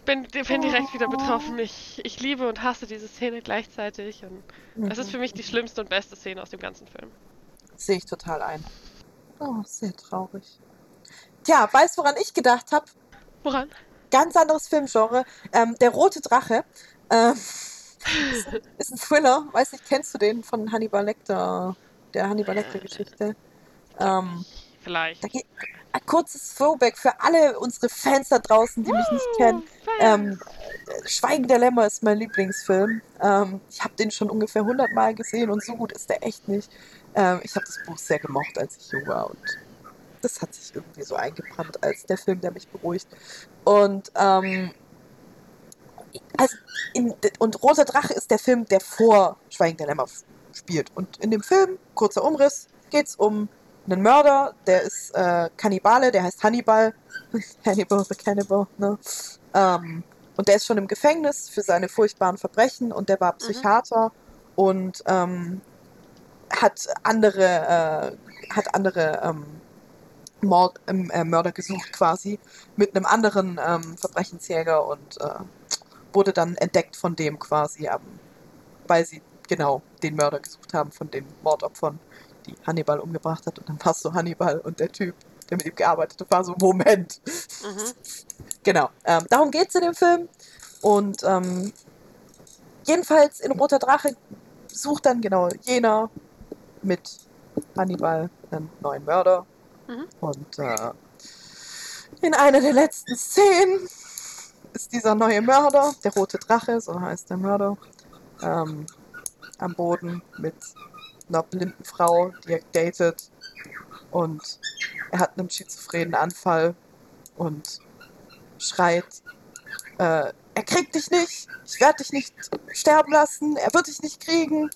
bin, bin direkt wieder betroffen. Ich, ich liebe und hasse diese Szene gleichzeitig und es ist für mich die schlimmste und beste Szene aus dem ganzen Film. Sehe ich total ein. Oh, sehr traurig. Tja, weißt du, woran ich gedacht habe? Woran? Ganz anderes Filmgenre. Ähm, der rote Drache. Ähm, ist, ist ein Thriller. Weiß nicht, kennst du den von Hannibal Lecter? Der Hannibal Lecter-Geschichte. Ähm, Vielleicht. da geht ein kurzes Throwback für alle unsere Fans da draußen, die mich nicht kennen. Ähm, Schweigen der Lämmer ist mein Lieblingsfilm. Ähm, ich habe den schon ungefähr 100 Mal gesehen und so gut ist der echt nicht. Ähm, ich habe das Buch sehr gemocht, als ich jung war und das hat sich irgendwie so eingebrannt als der Film, der mich beruhigt. Und ähm, also in, und Roter Drache ist der Film, der vor Schweigen der Lämmer spielt. Und in dem Film, kurzer Umriss, geht es um einen Mörder, der ist äh, Kannibale, der heißt Hannibal. Hannibal the Cannibal, ne? Ähm, und der ist schon im Gefängnis für seine furchtbaren Verbrechen und der war Psychiater und ähm, hat andere, äh, hat andere ähm, Mord, ähm, äh, Mörder gesucht quasi mit einem anderen ähm, Verbrechensjäger und äh, wurde dann entdeckt von dem quasi, weil sie genau den Mörder gesucht haben von den Mordopfern, die Hannibal umgebracht hat. Und dann war es so Hannibal und der Typ, der mit ihm gearbeitet hat, war so, Moment. Mhm. Genau, ähm, darum geht es in dem Film. Und ähm, jedenfalls in Roter Drache sucht dann genau jener mit Hannibal einen neuen Mörder. Mhm. Und äh, in einer der letzten Szenen ist dieser neue Mörder, der rote Drache, so heißt der Mörder, ähm, am Boden mit einer blinden Frau, die er datet. Und er hat einen schizophrenen Anfall und schreit, äh, er kriegt dich nicht, ich werde dich nicht sterben lassen, er wird dich nicht kriegen.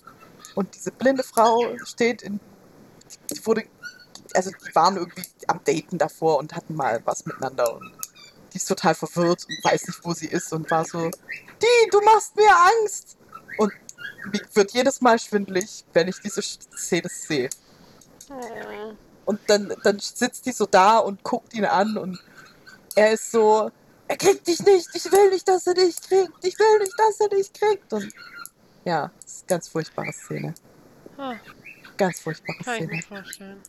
Und diese blinde Frau steht in, die wurde, also die waren irgendwie am Daten davor und hatten mal was miteinander und die ist total verwirrt und weiß nicht, wo sie ist und war so, die, du machst mir Angst. Mir wird jedes Mal schwindelig, wenn ich diese Szene sehe. Oh. Und dann, dann sitzt die so da und guckt ihn an und er ist so, er kriegt dich nicht, ich will nicht, dass er dich kriegt, ich will nicht, dass er dich kriegt. Und ja, das ist eine ganz furchtbare Szene. Ganz furchtbare kann ich mir Szene. vorstellen.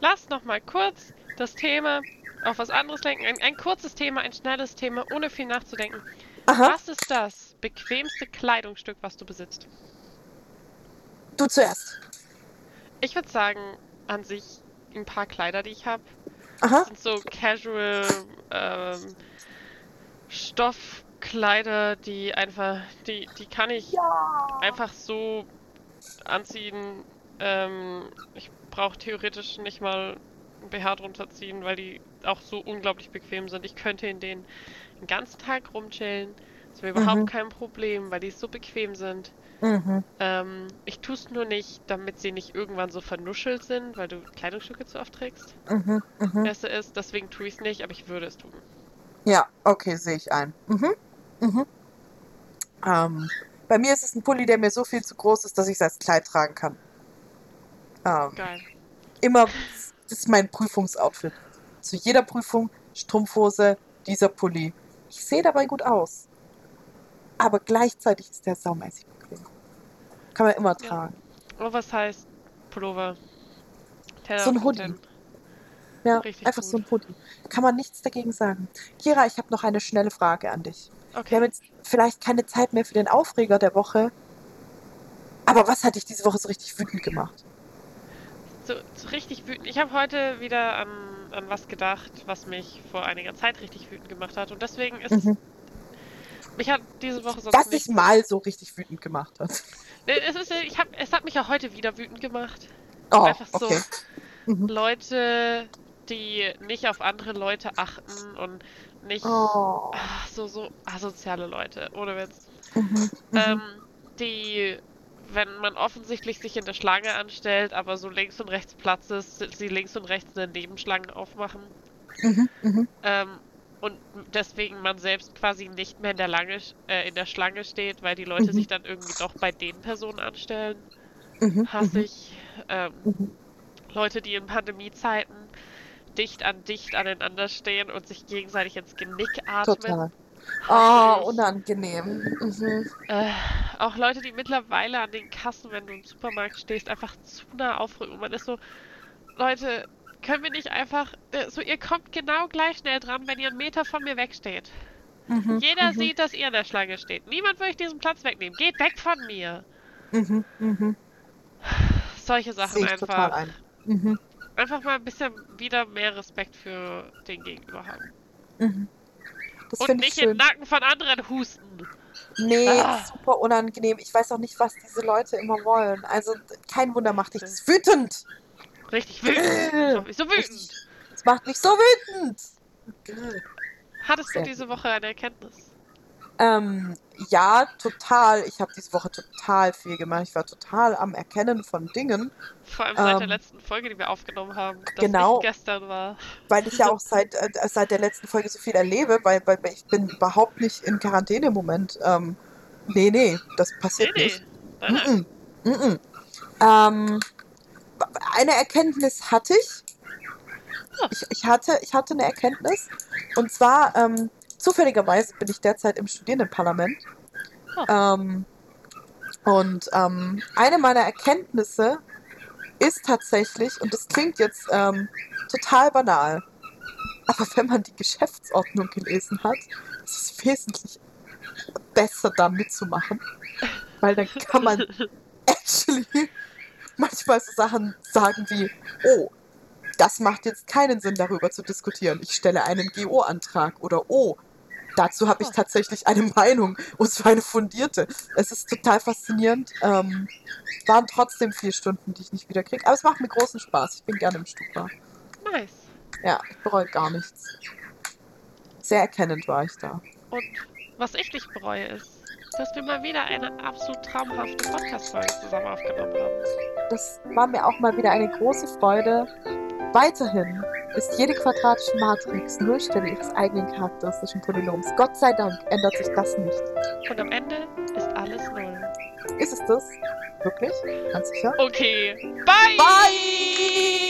Lass noch mal kurz das Thema auf was anderes lenken. Ein, ein kurzes Thema, ein schnelles Thema, ohne viel nachzudenken. Aha, Was ist das bequemste Kleidungsstück, was du besitzt? Du zuerst. Ich würde sagen, an sich ein paar Kleider, die ich habe. Aha. sind so casual ähm, Stoffkleider, die einfach, die, die kann ich einfach so anziehen. Ähm, ich brauche theoretisch nicht mal ein BH drunter ziehen, weil die auch so unglaublich bequem sind. Ich könnte in denen den ganzen Tag rumchillen. Das wäre überhaupt Mhm. kein Problem, weil die so bequem sind. Mhm. Ähm, ich tue es nur nicht, damit sie nicht irgendwann so vernuschelt sind, weil du Kleidungsstücke zu oft trägst. Mhm. Mhm. Erste ist, deswegen tue ich es nicht, aber ich würde es tun. Ja, okay, sehe ich ein. Mhm. Mhm. Ähm, bei mir ist es ein Pulli, der mir so viel zu groß ist, dass ich es als Kleid tragen kann. Ähm, Geil. immer, das ist mein Prüfungsoutfit. Zu jeder Prüfung Strumpfhose, dieser Pulli. Ich sehe dabei gut aus. Aber gleichzeitig ist der saumäßig. Kann man immer Ja. tragen. Oh, was heißt Pullover? So ein Hoodie. Ja, Richtig einfach gut. so ein Hoodie. Kann man nichts dagegen sagen. Kira, ich habe noch eine schnelle Frage an dich. Wir haben Okay. jetzt vielleicht keine Zeit mehr für den Aufreger der Woche. Aber was hat dich diese Woche so richtig wütend gemacht? So, so richtig wütend. Ich habe heute wieder an, an was gedacht, was mich vor einiger Zeit richtig wütend gemacht hat. Und deswegen ist Mhm. Mich hat diese Woche sonst Was nicht. dich mal so richtig wütend gemacht hat. Nee, Es, ist, ich hab, es hat mich ja heute wieder wütend gemacht. Oh, Einfach so. okay. Mhm. Leute, die nicht auf andere Leute achten und nicht Oh. ah, so so asoziale Leute, ohne Witz. Mhm. Mhm. Ähm, die, wenn man offensichtlich sich in der Schlange anstellt, aber so links und rechts Platz ist, sie links und rechts eine Nebenschlange aufmachen. Mhm. Mhm. Ähm, und deswegen man selbst quasi nicht mehr in der, Lange, äh, in der Schlange steht, weil die Leute Mhm. sich dann irgendwie doch bei den Personen anstellen. Mhm. Hasse Mhm. ich. Ähm, Mhm. Leute, die in Pandemiezeiten dicht an dicht aneinander stehen und sich gegenseitig ins Genick atmen. Total. Oh, unangenehm. Mhm. Äh, auch Leute, die mittlerweile an den Kassen, wenn du im Supermarkt stehst, einfach zu nah aufrücken. Man ist so, Leute, können wir nicht einfach, äh, so ihr kommt genau gleich schnell dran, wenn ihr einen Meter von mir wegsteht. Mhm. Jeder mhm. sieht, dass ihr in der Schlange steht. Niemand will euch diesen Platz wegnehmen. Geht weg von mir. Mhm. Mhm. Solche Sachen Sehe ich einfach. total ein. Mhm. Einfach mal ein bisschen wieder mehr Respekt für den Gegenüber haben. Mhm. Das Und nicht in den schön. Nacken von anderen husten. Nee, Ah. super unangenehm. Ich weiß auch nicht, was diese Leute immer wollen. Also kein Wunder macht dich das wütend. Richtig wütend. Das macht mich so wütend. Das macht mich so wütend. Hattest du diese Woche eine Erkenntnis? Ähm, ja, total. Ich habe diese Woche total viel gemacht. Ich war total am Erkennen von Dingen, Vor allem seit der Ähm, letzten Folge, die wir aufgenommen haben. Das genau. gestern war. weil ich ja auch seit, äh, seit der letzten Folge so viel erlebe, weil, weil ich bin überhaupt nicht in Quarantäne im Moment. Ähm, nee, nee, das Nee, passiert nee. nicht. Nein, nein. -mm. Mm -mm. Ähm, eine Erkenntnis hatte ich. Ich, ich, hatte, ich hatte eine Erkenntnis. Und zwar, ähm, zufälligerweise bin ich derzeit im Studierendenparlament. Ähm, und ähm, eine meiner Erkenntnisse ist tatsächlich, und das klingt jetzt ähm, total banal, aber wenn man die Geschäftsordnung gelesen hat, ist es wesentlich besser da mitzumachen. Weil dann kann man actually manchmal so Sachen sagen wie, oh, das macht jetzt keinen Sinn, darüber zu diskutieren. Ich stelle einen GO-Antrag oder oh, dazu habe ich tatsächlich eine Meinung und zwar eine fundierte. Es ist total faszinierend. Ähm, waren trotzdem vier Stunden, die ich nicht wieder kriege. Aber es macht mir großen Spaß. Ich bin gerne im Stupa. Nice. Ja, ich bereue gar nichts. Sehr erkennend war ich da. Und was ich nicht bereue, ist, dass wir mal wieder eine absolut traumhafte Podcast-Folge zusammen aufgenommen haben. Das war mir auch mal wieder eine große Freude. Weiterhin ist jede quadratische Matrix Nullstelle ihres eigenen charakteristischen Polynoms. Gott sei Dank ändert sich das nicht. Und am Ende ist alles null. Ist es das? Wirklich? Ganz sicher? Okay. Bye! Bye!